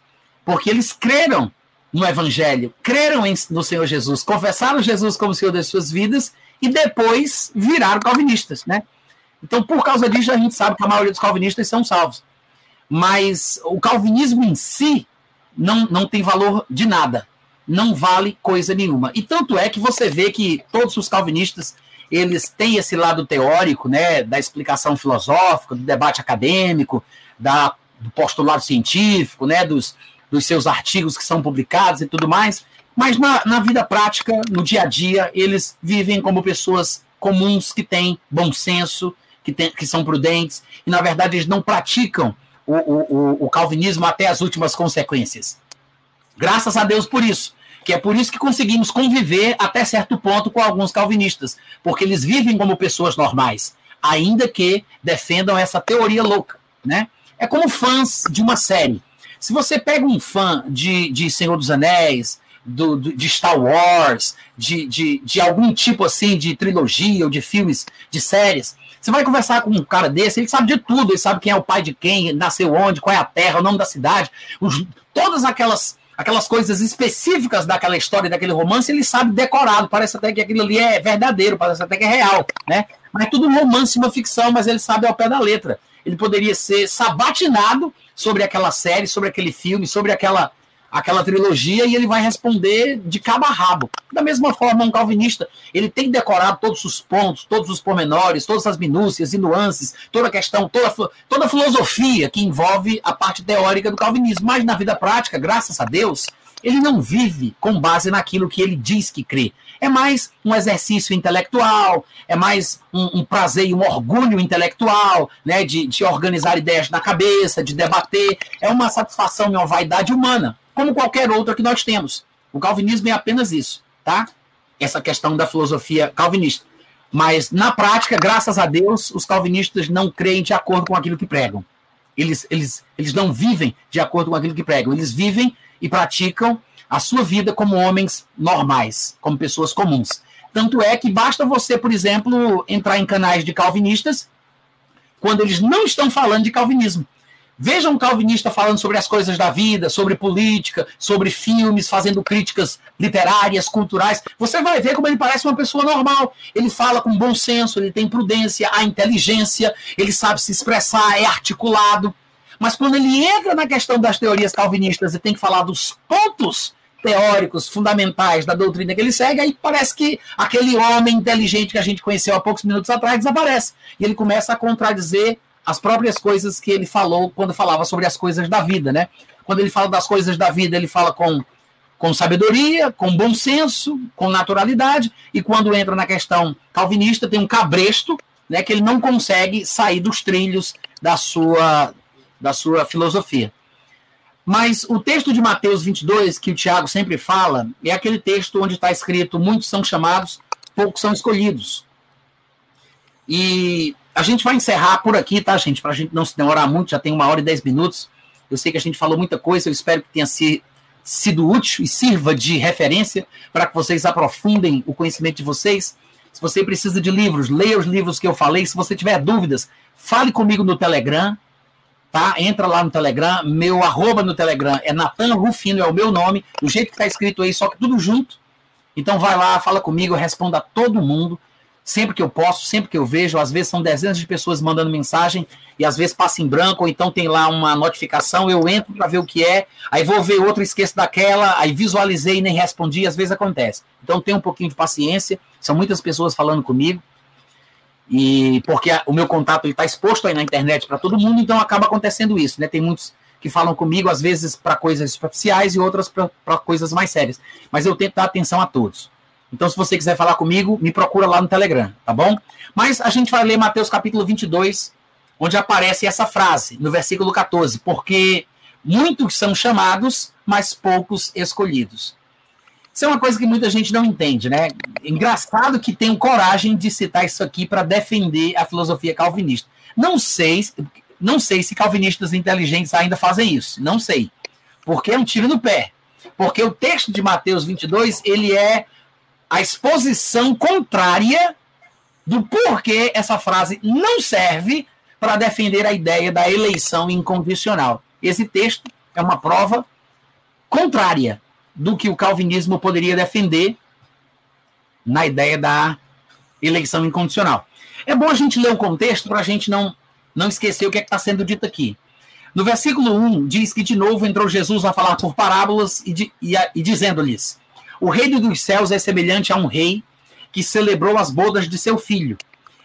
porque eles creram no evangelho, creram em, no Senhor Jesus, confessaram Jesus como Senhor das suas vidas e depois viraram calvinistas, né? Então, por causa disso, a gente sabe que a maioria dos calvinistas são salvos. Mas o calvinismo em si não, não tem valor de nada. Não vale coisa nenhuma. E tanto é que você vê que todos os calvinistas eles têm esse lado teórico, né, da explicação filosófica, do debate acadêmico, da, do postulado científico, né, dos, dos seus artigos que são publicados e tudo mais, mas na, na vida prática, no dia a dia, eles vivem como pessoas comuns que têm bom senso, que, tem, que são prudentes, e na verdade eles não praticam o, o, o calvinismo até as últimas consequências. Graças a Deus por isso. Que é por isso que conseguimos conviver até certo ponto com alguns calvinistas, porque eles vivem como pessoas normais, ainda que defendam essa teoria louca, né? É como fãs de uma série. Se você pega um fã de, de Senhor dos Anéis, do, do, de Star Wars, de, de, de algum tipo assim de trilogia ou de filmes, de séries, você vai conversar com um cara desse, ele sabe de tudo, ele sabe quem é o pai de quem, nasceu onde, qual é a terra, o nome da cidade, os, todas aquelas aquelas coisas específicas daquela história, daquele romance, ele sabe decorado, parece até que aquilo ali é verdadeiro, parece até que é real, né? Mas é tudo um romance, uma ficção, mas ele sabe ao pé da letra. Ele poderia ser sabatinado sobre aquela série, sobre aquele filme, sobre aquela aquela trilogia e ele vai responder de cabo a rabo. Da mesma forma, um calvinista, ele tem decorado todos os pontos, todos os pormenores, todas as minúcias e nuances, toda a questão, toda, toda a filosofia que envolve a parte teórica do calvinismo. Mas na vida prática, graças a Deus, ele não vive com base naquilo que ele diz que crê. É mais um exercício intelectual, é mais um, um prazer e um orgulho intelectual, né, de, de organizar ideias na cabeça, de debater. É uma satisfação e uma vaidade humana como qualquer outra que nós temos. O calvinismo é apenas isso, tá? Essa questão da filosofia calvinista. Mas, na prática, graças a Deus, os calvinistas não creem de acordo com aquilo que pregam. Eles, eles, eles não vivem de acordo com aquilo que pregam. Eles vivem e praticam a sua vida como homens normais, como pessoas comuns. Tanto é que basta você, por exemplo, entrar em canais de calvinistas quando eles não estão falando de calvinismo. Veja um calvinista falando sobre as coisas da vida, sobre política, sobre filmes, fazendo críticas literárias, culturais. Você vai ver como ele parece uma pessoa normal. Ele fala com bom senso, ele tem prudência, a inteligência, ele sabe se expressar, é articulado. Mas quando ele entra na questão das teorias calvinistas e tem que falar dos pontos teóricos fundamentais da doutrina que ele segue, aí parece que aquele homem inteligente que a gente conheceu há poucos minutos atrás desaparece. E ele começa a contradizer as próprias coisas que ele falou quando falava sobre as coisas da vida, né? Quando ele fala das coisas da vida, ele fala com, com sabedoria, com bom senso, com naturalidade, e quando entra na questão calvinista, tem um cabresto, né, que ele não consegue sair dos trilhos da sua, da sua filosofia. Mas o texto de Mateus 22, que o Tiago sempre fala, é aquele texto onde está escrito: muitos são chamados, poucos são escolhidos. E a gente vai encerrar por aqui, tá, gente? Para a gente não se demorar muito, já tem uma hora e dez minutos. Eu sei que a gente falou muita coisa, eu espero que tenha se, sido útil e sirva de referência para que vocês aprofundem o conhecimento de vocês. Se você precisa de livros, leia os livros que eu falei. Se você tiver dúvidas, fale comigo no Telegram, tá? Entra lá no Telegram. Meu arroba no Telegram é Natan Rufino, é o meu nome, do jeito que está escrito aí, só que tudo junto. Então vai lá, fala comigo, responda a todo mundo sempre que eu posso, sempre que eu vejo, às vezes são dezenas de pessoas mandando mensagem e às vezes passa em branco, ou então tem lá uma notificação, eu entro para ver o que é, aí vou ver outra, esqueço daquela, aí visualizei e nem respondi, às vezes acontece. Então tenha um pouquinho de paciência, são muitas pessoas falando comigo, e porque o meu contato está exposto aí na internet para todo mundo, então acaba acontecendo isso, né? Tem muitos que falam comigo, às vezes para coisas superficiais e outras para coisas mais sérias. Mas eu tento dar atenção a todos. Então, se você quiser falar comigo, me procura lá no Telegram, tá bom? Mas a gente vai ler Mateus capítulo 22, onde aparece essa frase, no versículo 14, porque muitos são chamados, mas poucos escolhidos. Isso é uma coisa que muita gente não entende, né? Engraçado que tenham coragem de citar isso aqui para defender a filosofia calvinista. Não sei, não sei se calvinistas inteligentes ainda fazem isso, não sei. Porque é um tiro no pé. Porque o texto de Mateus 22, ele é a exposição contrária do porquê essa frase não serve para defender a ideia da eleição incondicional. Esse texto é uma prova contrária do que o calvinismo poderia defender na ideia da eleição incondicional. É bom a gente ler o contexto para a gente não, não esquecer o que é está sendo dito aqui. No versículo 1, diz que de novo entrou Jesus a falar por parábolas e, e, e dizendo-lhes: o reino dos céus é semelhante a um rei que celebrou as bodas de seu filho.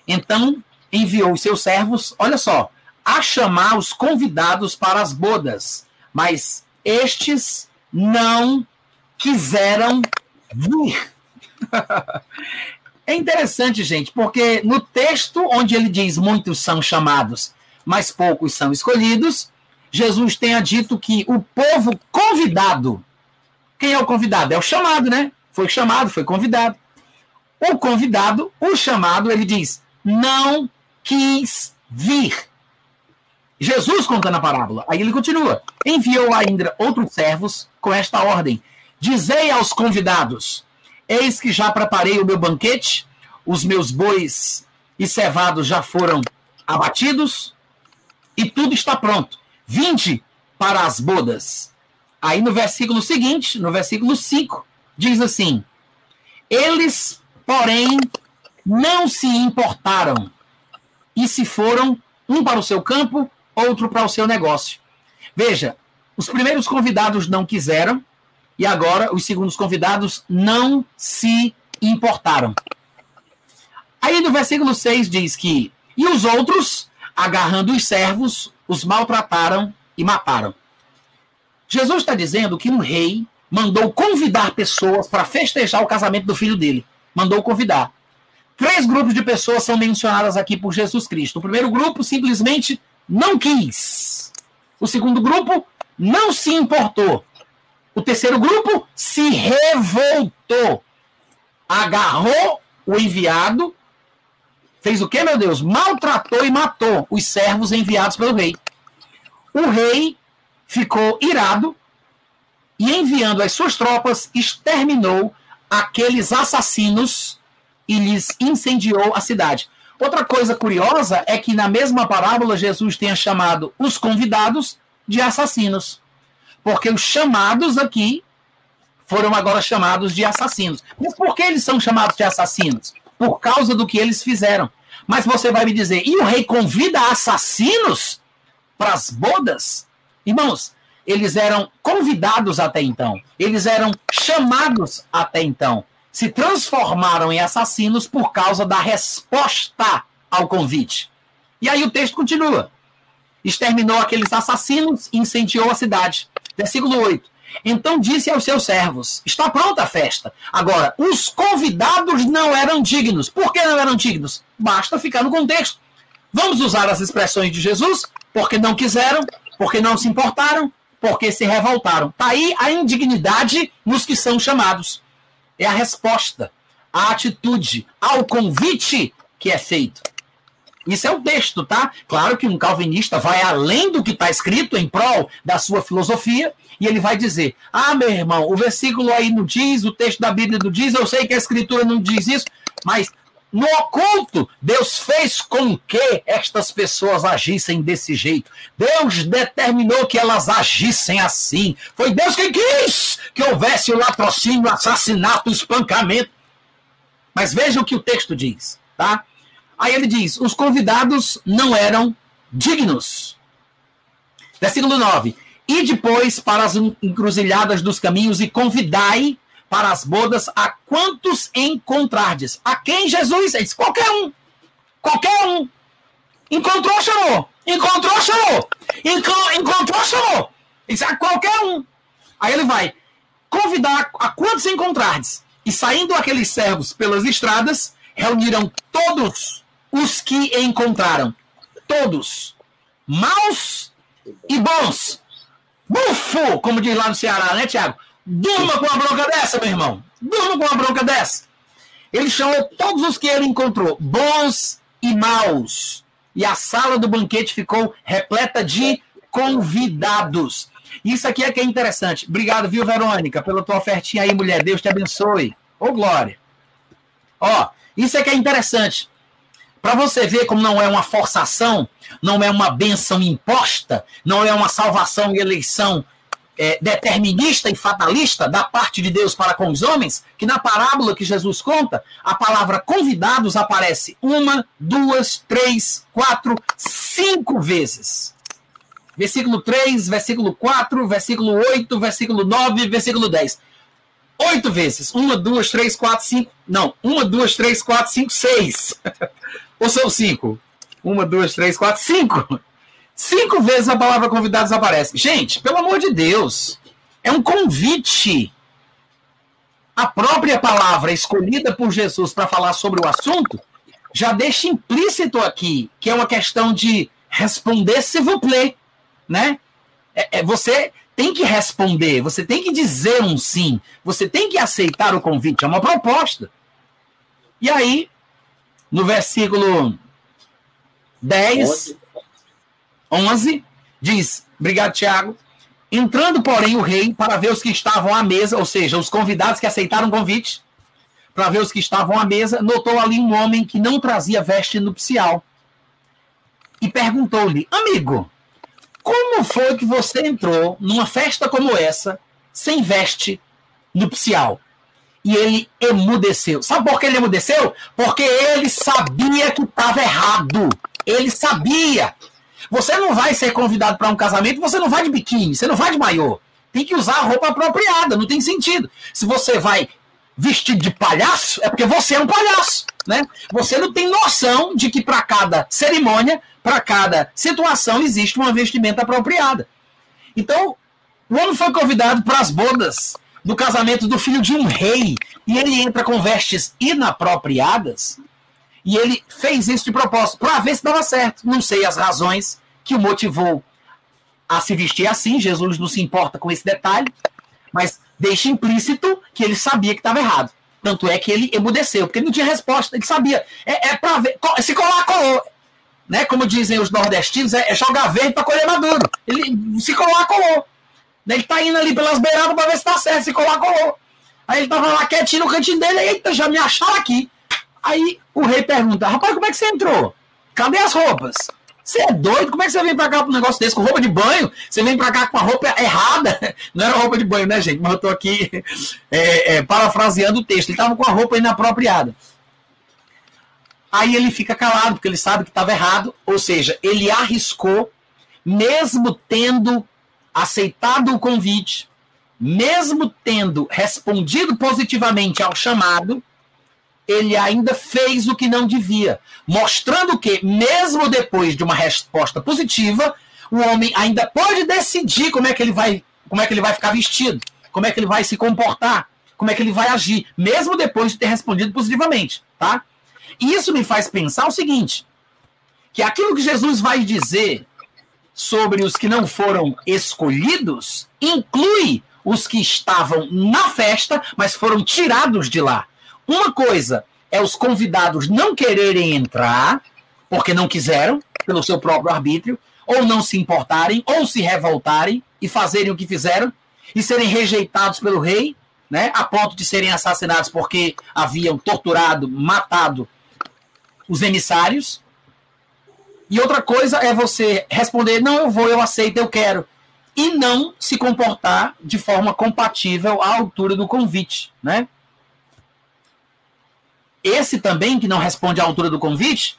Então enviou os seus servos, olha só, a chamar os convidados para as bodas, mas estes não quiseram vir. é interessante, gente, porque no texto onde ele diz muitos são chamados, mas poucos são escolhidos, Jesus tenha dito que o povo convidado quem é o convidado? É o chamado, né? Foi chamado, foi convidado. O convidado, o chamado, ele diz: não quis vir. Jesus contando a parábola. Aí ele continua: enviou ainda outros servos com esta ordem: Dizei aos convidados: Eis que já preparei o meu banquete, os meus bois e cevados já foram abatidos, e tudo está pronto. Vinde para as bodas. Aí no versículo seguinte, no versículo 5, diz assim: Eles, porém, não se importaram e se foram, um para o seu campo, outro para o seu negócio. Veja, os primeiros convidados não quiseram e agora os segundos convidados não se importaram. Aí no versículo 6 diz que: E os outros, agarrando os servos, os maltrataram e mataram. Jesus está dizendo que um rei mandou convidar pessoas para festejar o casamento do filho dele. Mandou convidar. Três grupos de pessoas são mencionadas aqui por Jesus Cristo. O primeiro grupo simplesmente não quis. O segundo grupo não se importou. O terceiro grupo se revoltou. Agarrou o enviado, fez o que, meu Deus? Maltratou e matou os servos enviados pelo rei. O rei ficou irado e, enviando as suas tropas, exterminou aqueles assassinos e lhes incendiou a cidade. Outra coisa curiosa é que na mesma parábola Jesus tenha chamado os convidados de assassinos. Porque os chamados aqui foram agora chamados de assassinos. Mas por que eles são chamados de assassinos? Por causa do que eles fizeram. Mas você vai me dizer, e o rei convida assassinos para as bodas? Irmãos, eles eram convidados até então, eles eram chamados até então, se transformaram em assassinos por causa da resposta ao convite. E aí o texto continua. Exterminou aqueles assassinos e incendiou a cidade. Versículo 8. Então disse aos seus servos: Está pronta a festa. Agora, os convidados não eram dignos. Por que não eram dignos? Basta ficar no contexto. Vamos usar as expressões de Jesus, porque não quiseram, porque não se importaram, porque se revoltaram. Está aí a indignidade nos que são chamados. É a resposta, a atitude, ao convite que é feito. Isso é o texto, tá? Claro que um calvinista vai além do que está escrito em prol da sua filosofia e ele vai dizer: Ah, meu irmão, o versículo aí não diz, o texto da Bíblia não diz, eu sei que a escritura não diz isso, mas no oculto, Deus fez com que estas pessoas agissem desse jeito. Deus determinou que elas agissem assim. Foi Deus quem quis que houvesse o latrocínio, o assassinato, o espancamento. Mas veja o que o texto diz. tá? Aí ele diz: os convidados não eram dignos. Versículo 9: E depois para as encruzilhadas dos caminhos e convidai para as bodas a quantos encontrardes. A quem Jesus? Ele diz: qualquer um. Qualquer um. Encontrou, chamou. Encontrou, chamou. Encontrou, chamou. Ele diz: a qualquer um. Aí ele vai convidar a quantos encontrardes. E saindo aqueles servos pelas estradas, reuniram todos os que encontraram. Todos. Maus e bons. Bufo, como diz lá no Ceará, né, Tiago? Durma com uma bronca dessa, meu irmão. Durma com uma bronca dessa. Ele chamou todos os que ele encontrou, bons e maus. E a sala do banquete ficou repleta de convidados. Isso aqui é que é interessante. Obrigado, viu, Verônica, pela tua ofertinha aí, mulher. Deus te abençoe. Ô, glória. Ó, isso é que é interessante. Para você ver como não é uma forçação, não é uma benção imposta, não é uma salvação e eleição é, determinista e fatalista da parte de Deus para com os homens, que na parábola que Jesus conta, a palavra convidados aparece uma, duas, três, quatro, cinco vezes. Versículo 3, versículo 4, versículo 8, versículo 9, versículo 10. Oito vezes. Uma, duas, três, quatro, cinco. Não, uma, duas, três, quatro, cinco, seis. Ou são cinco? Uma, duas, três, quatro, cinco. Cinco vezes a palavra convidados aparece. Gente, pelo amor de Deus, é um convite. A própria palavra escolhida por Jesus para falar sobre o assunto já deixa implícito aqui que é uma questão de responder se vous plaît, né? É, é, você tem que responder, você tem que dizer um sim, você tem que aceitar o convite, é uma proposta. E aí, no versículo 10, 11, diz: Obrigado, Tiago. Entrando, porém, o rei para ver os que estavam à mesa, ou seja, os convidados que aceitaram o convite, para ver os que estavam à mesa, notou ali um homem que não trazia veste nupcial. E perguntou-lhe: Amigo, como foi que você entrou numa festa como essa sem veste nupcial? e ele emudeceu. Sabe por que ele emudeceu? Porque ele sabia que estava errado. Ele sabia. Você não vai ser convidado para um casamento, você não vai de biquíni, você não vai de maiô. Tem que usar a roupa apropriada, não tem sentido. Se você vai vestido de palhaço, é porque você é um palhaço, né? Você não tem noção de que para cada cerimônia, para cada situação existe uma vestimenta apropriada. Então, o homem foi convidado para as bodas do casamento do filho de um rei, e ele entra com vestes inapropriadas, e ele fez isso de propósito, para ver se dava certo. Não sei as razões que o motivou a se vestir assim, Jesus não se importa com esse detalhe, mas deixa implícito que ele sabia que estava errado. Tanto é que ele emudeceu, porque ele não tinha resposta, ele sabia. É, é para ver, se colar, colou. Né? Como dizem os nordestinos, é, é jogar verde para colher maduro. Ele se colar, colou. Ele tá indo ali pelas beiradas para ver se tá certo, se colar, colou. Aí ele tava lá quietinho no cantinho dele, eita, já me acharam aqui. Aí o rei pergunta, rapaz, como é que você entrou? Cadê as roupas? Você é doido? Como é que você vem pra cá com um negócio desse? Com roupa de banho? Você vem pra cá com a roupa errada? Não era roupa de banho, né, gente? Mas eu tô aqui é, é, parafraseando o texto. Ele tava com a roupa inapropriada. Aí ele fica calado, porque ele sabe que estava errado. Ou seja, ele arriscou, mesmo tendo aceitado o convite, mesmo tendo respondido positivamente ao chamado, ele ainda fez o que não devia, mostrando que, mesmo depois de uma resposta positiva, o homem ainda pode decidir como é que ele vai, como é que ele vai ficar vestido, como é que ele vai se comportar, como é que ele vai agir, mesmo depois de ter respondido positivamente, tá? E isso me faz pensar o seguinte, que aquilo que Jesus vai dizer sobre os que não foram escolhidos inclui os que estavam na festa, mas foram tirados de lá. Uma coisa é os convidados não quererem entrar, porque não quiseram, pelo seu próprio arbítrio, ou não se importarem, ou se revoltarem e fazerem o que fizeram, e serem rejeitados pelo rei, né, a ponto de serem assassinados porque haviam torturado, matado os emissários. E outra coisa é você responder: não, eu vou, eu aceito, eu quero. E não se comportar de forma compatível à altura do convite, né? Esse também, que não responde à altura do convite,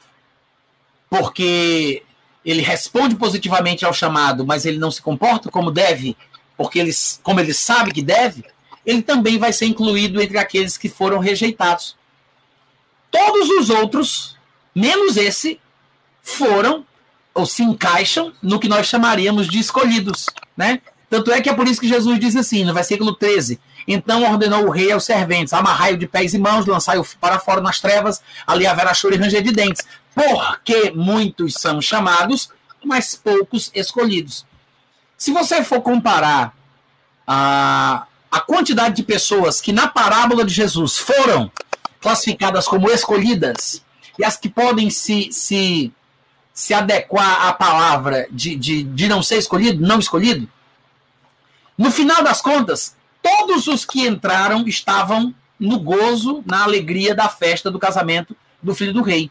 porque ele responde positivamente ao chamado, mas ele não se comporta como deve, porque ele, como ele sabe que deve, ele também vai ser incluído entre aqueles que foram rejeitados. Todos os outros, menos esse, foram ou se encaixam no que nós chamaríamos de escolhidos, né? Tanto é que é por isso que Jesus diz assim, no versículo 13: Então ordenou o rei aos serventes: amarrai-o de pés e mãos, lançai-o para fora nas trevas, ali haverá choro e ranger de dentes. Porque muitos são chamados, mas poucos escolhidos. Se você for comparar a, a quantidade de pessoas que na parábola de Jesus foram classificadas como escolhidas e as que podem se, se, se adequar à palavra de, de, de não ser escolhido, não escolhido, no final das contas, todos os que entraram estavam no gozo, na alegria da festa do casamento do filho do rei.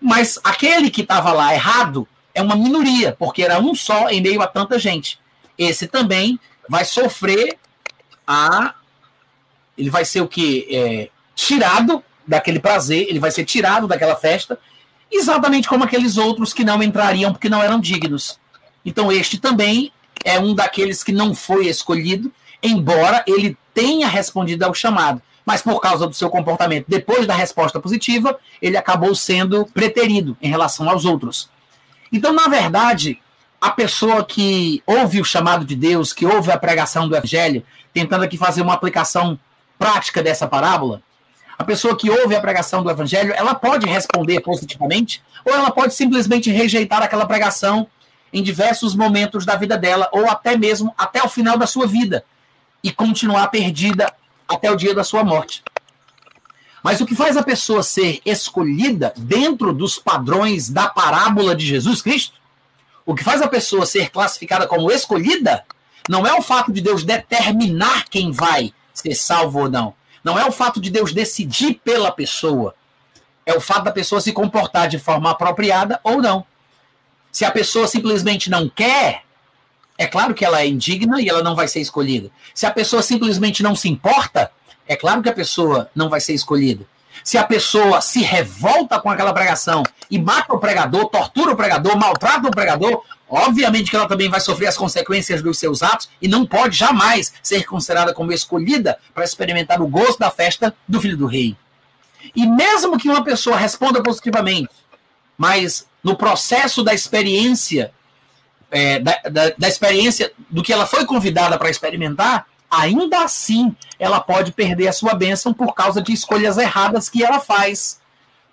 Mas aquele que estava lá errado é uma minoria, porque era um só em meio a tanta gente. Esse também vai sofrer a. Ele vai ser o que? É, tirado daquele prazer, ele vai ser tirado daquela festa, exatamente como aqueles outros que não entrariam porque não eram dignos. Então, este também é um daqueles que não foi escolhido, embora ele tenha respondido ao chamado mas por causa do seu comportamento depois da resposta positiva, ele acabou sendo preterido em relação aos outros. Então, na verdade, a pessoa que ouve o chamado de Deus, que ouve a pregação do Evangelho, tentando aqui fazer uma aplicação prática dessa parábola, a pessoa que ouve a pregação do Evangelho, ela pode responder positivamente, ou ela pode simplesmente rejeitar aquela pregação em diversos momentos da vida dela, ou até mesmo até o final da sua vida, e continuar perdida até o dia da sua morte. Mas o que faz a pessoa ser escolhida dentro dos padrões da parábola de Jesus Cristo, o que faz a pessoa ser classificada como escolhida, não é o fato de Deus determinar quem vai ser salvo ou não. Não é o fato de Deus decidir pela pessoa. É o fato da pessoa se comportar de forma apropriada ou não. Se a pessoa simplesmente não quer, é claro que ela é indigna e ela não vai ser escolhida. Se a pessoa simplesmente não se importa, é claro que a pessoa não vai ser escolhida. Se a pessoa se revolta com aquela pregação e mata o pregador, tortura o pregador, maltrata o pregador, obviamente que ela também vai sofrer as consequências dos seus atos e não pode jamais ser considerada como escolhida para experimentar o gosto da festa do filho do rei. E mesmo que uma pessoa responda positivamente, mas no processo da experiência é, da, da, da experiência do que ela foi convidada para experimentar, ainda assim ela pode perder a sua bênção por causa de escolhas erradas que ela faz.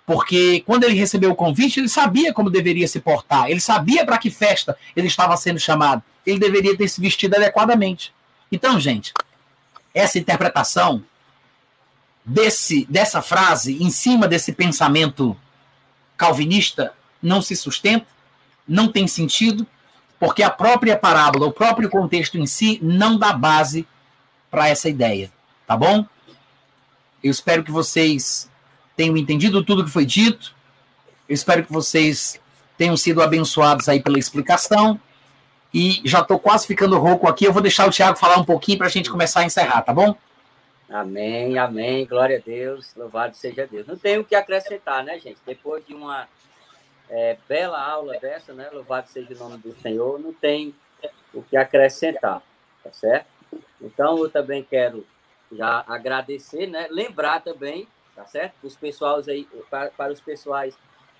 Porque quando ele recebeu o convite, ele sabia como deveria se portar, ele sabia para que festa ele estava sendo chamado, ele deveria ter se vestido adequadamente. Então, gente, essa interpretação desse, dessa frase em cima desse pensamento calvinista não se sustenta, não tem sentido, porque a própria parábola, o próprio contexto em si, não dá base para essa ideia, tá bom? Eu espero que vocês tenham entendido tudo que foi dito. Eu espero que vocês tenham sido abençoados aí pela explicação. E já estou quase ficando rouco aqui. Eu vou deixar o Tiago falar um pouquinho para a gente começar a encerrar, tá bom? Amém, amém. Glória a Deus. Louvado seja Deus. Não tenho o que acrescentar, né, gente? Depois de uma é, bela aula dessa, né? Louvado seja o nome do Senhor. Não tem o que acrescentar, tá certo? Então, eu também quero já agradecer, né? Lembrar também, tá certo? Os pessoais aí, para, para os pessoais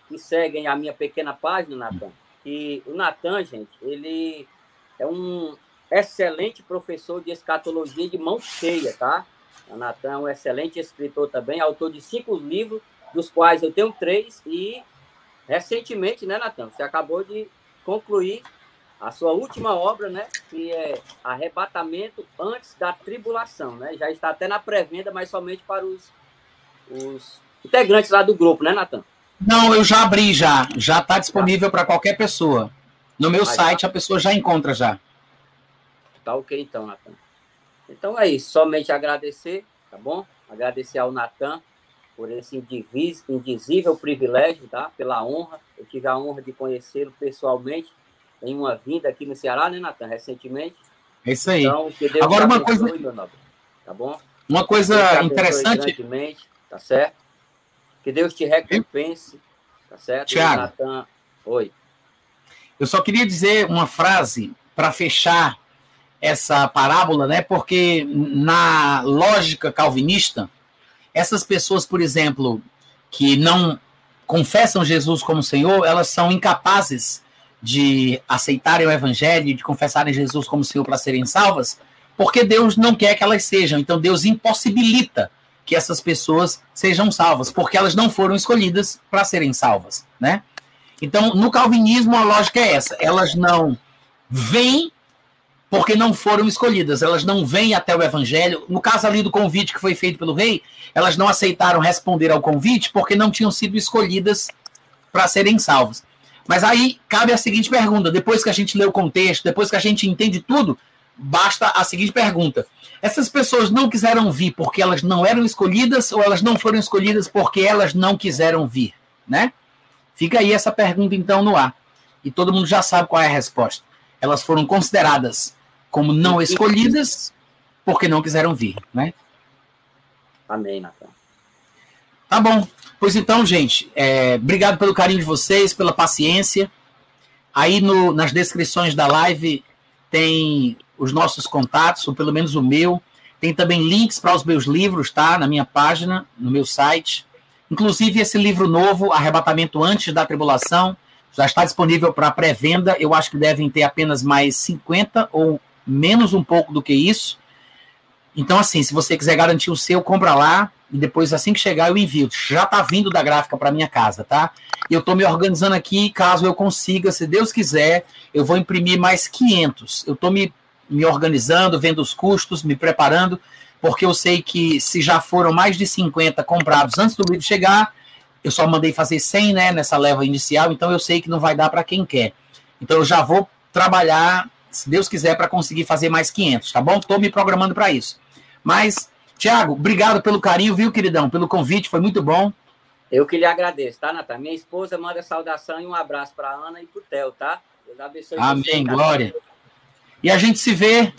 que seguem a minha pequena página, Natan, que o Natan, gente, ele é um excelente professor de escatologia de mão cheia, tá? O Natan é um excelente escritor também, autor de cinco livros, dos quais eu tenho três, e recentemente, né, Natan? Você acabou de concluir a sua última obra, né? Que é Arrebatamento antes da Tribulação, né? Já está até na pré-venda, mas somente para os, os integrantes lá do grupo, né, Natan? Não, eu já abri já. Já está disponível para qualquer pessoa. No meu site tá... a pessoa já encontra já. Tá ok então, Natan. Então é isso. Somente agradecer, tá bom? Agradecer ao Natan por esse indizível privilégio, tá? Pela honra. Eu tive a honra de conhecê-lo pessoalmente em uma vinda aqui no Ceará, né, Natan? Recentemente. É isso aí. Então, Agora uma coisa, tá bom? Uma coisa interessante, tá certo? Que Deus te recompense. Tá certo? Tiago. Nathan... Oi. Eu só queria dizer uma frase para fechar essa parábola, né? Porque na lógica calvinista, essas pessoas, por exemplo, que não confessam Jesus como Senhor, elas são incapazes de aceitarem o evangelho, de confessarem Jesus como Senhor para serem salvas, porque Deus não quer que elas sejam. Então Deus impossibilita que essas pessoas sejam salvas, porque elas não foram escolhidas para serem salvas, né? Então, no calvinismo a lógica é essa, elas não vêm porque não foram escolhidas, elas não vêm até o evangelho. No caso ali do convite que foi feito pelo rei, elas não aceitaram responder ao convite porque não tinham sido escolhidas para serem salvas. Mas aí cabe a seguinte pergunta: depois que a gente lê o contexto, depois que a gente entende tudo, basta a seguinte pergunta: essas pessoas não quiseram vir porque elas não eram escolhidas ou elas não foram escolhidas porque elas não quiseram vir, né? Fica aí essa pergunta então no ar. E todo mundo já sabe qual é a resposta. Elas foram consideradas como não escolhidas porque não quiseram vir, né? Amém, Natal. Tá bom. Pois então, gente, é, obrigado pelo carinho de vocês, pela paciência. Aí no, nas descrições da live tem os nossos contatos, ou pelo menos o meu. Tem também links para os meus livros, tá? Na minha página, no meu site. Inclusive esse livro novo, Arrebatamento Antes da Tribulação, já está disponível para pré-venda. Eu acho que devem ter apenas mais 50 ou menos um pouco do que isso. Então, assim, se você quiser garantir o seu, compra lá e depois, assim que chegar, eu envio. Já está vindo da gráfica para minha casa, tá? E eu estou me organizando aqui, caso eu consiga, se Deus quiser, eu vou imprimir mais 500. Eu estou me, me organizando, vendo os custos, me preparando, porque eu sei que se já foram mais de 50 comprados antes do livro chegar, eu só mandei fazer 100, né, nessa leva inicial, então eu sei que não vai dar para quem quer. Então eu já vou trabalhar, se Deus quiser, para conseguir fazer mais 500, tá bom? Estou me programando para isso. Mas, Tiago, obrigado pelo carinho, viu, queridão? Pelo convite, foi muito bom. Eu que lhe agradeço, tá, Natan? Minha esposa manda saudação e um abraço para Ana e para o Theo, tá? Deus abençoe Amém, você, glória. E a gente se vê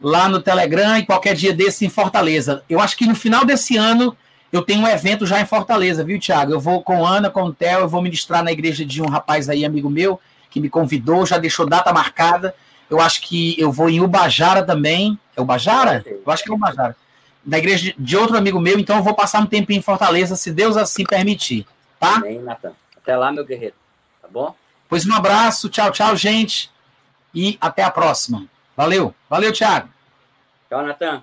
lá no Telegram e qualquer dia desse em Fortaleza. Eu acho que no final desse ano eu tenho um evento já em Fortaleza, viu, Tiago? Eu vou com Ana, com o Theo, eu vou ministrar na igreja de um rapaz aí, amigo meu, que me convidou, já deixou data marcada. Eu acho que eu vou em Ubajara também. É Ubajara? Eu acho que é Ubajara. Na igreja de outro amigo meu, então eu vou passar um tempinho em Fortaleza, se Deus assim permitir. Tá? Amém, Natan. Até lá, meu guerreiro. Tá bom? Pois um abraço, tchau, tchau, gente. E até a próxima. Valeu. Valeu, Thiago. Tchau, Natan.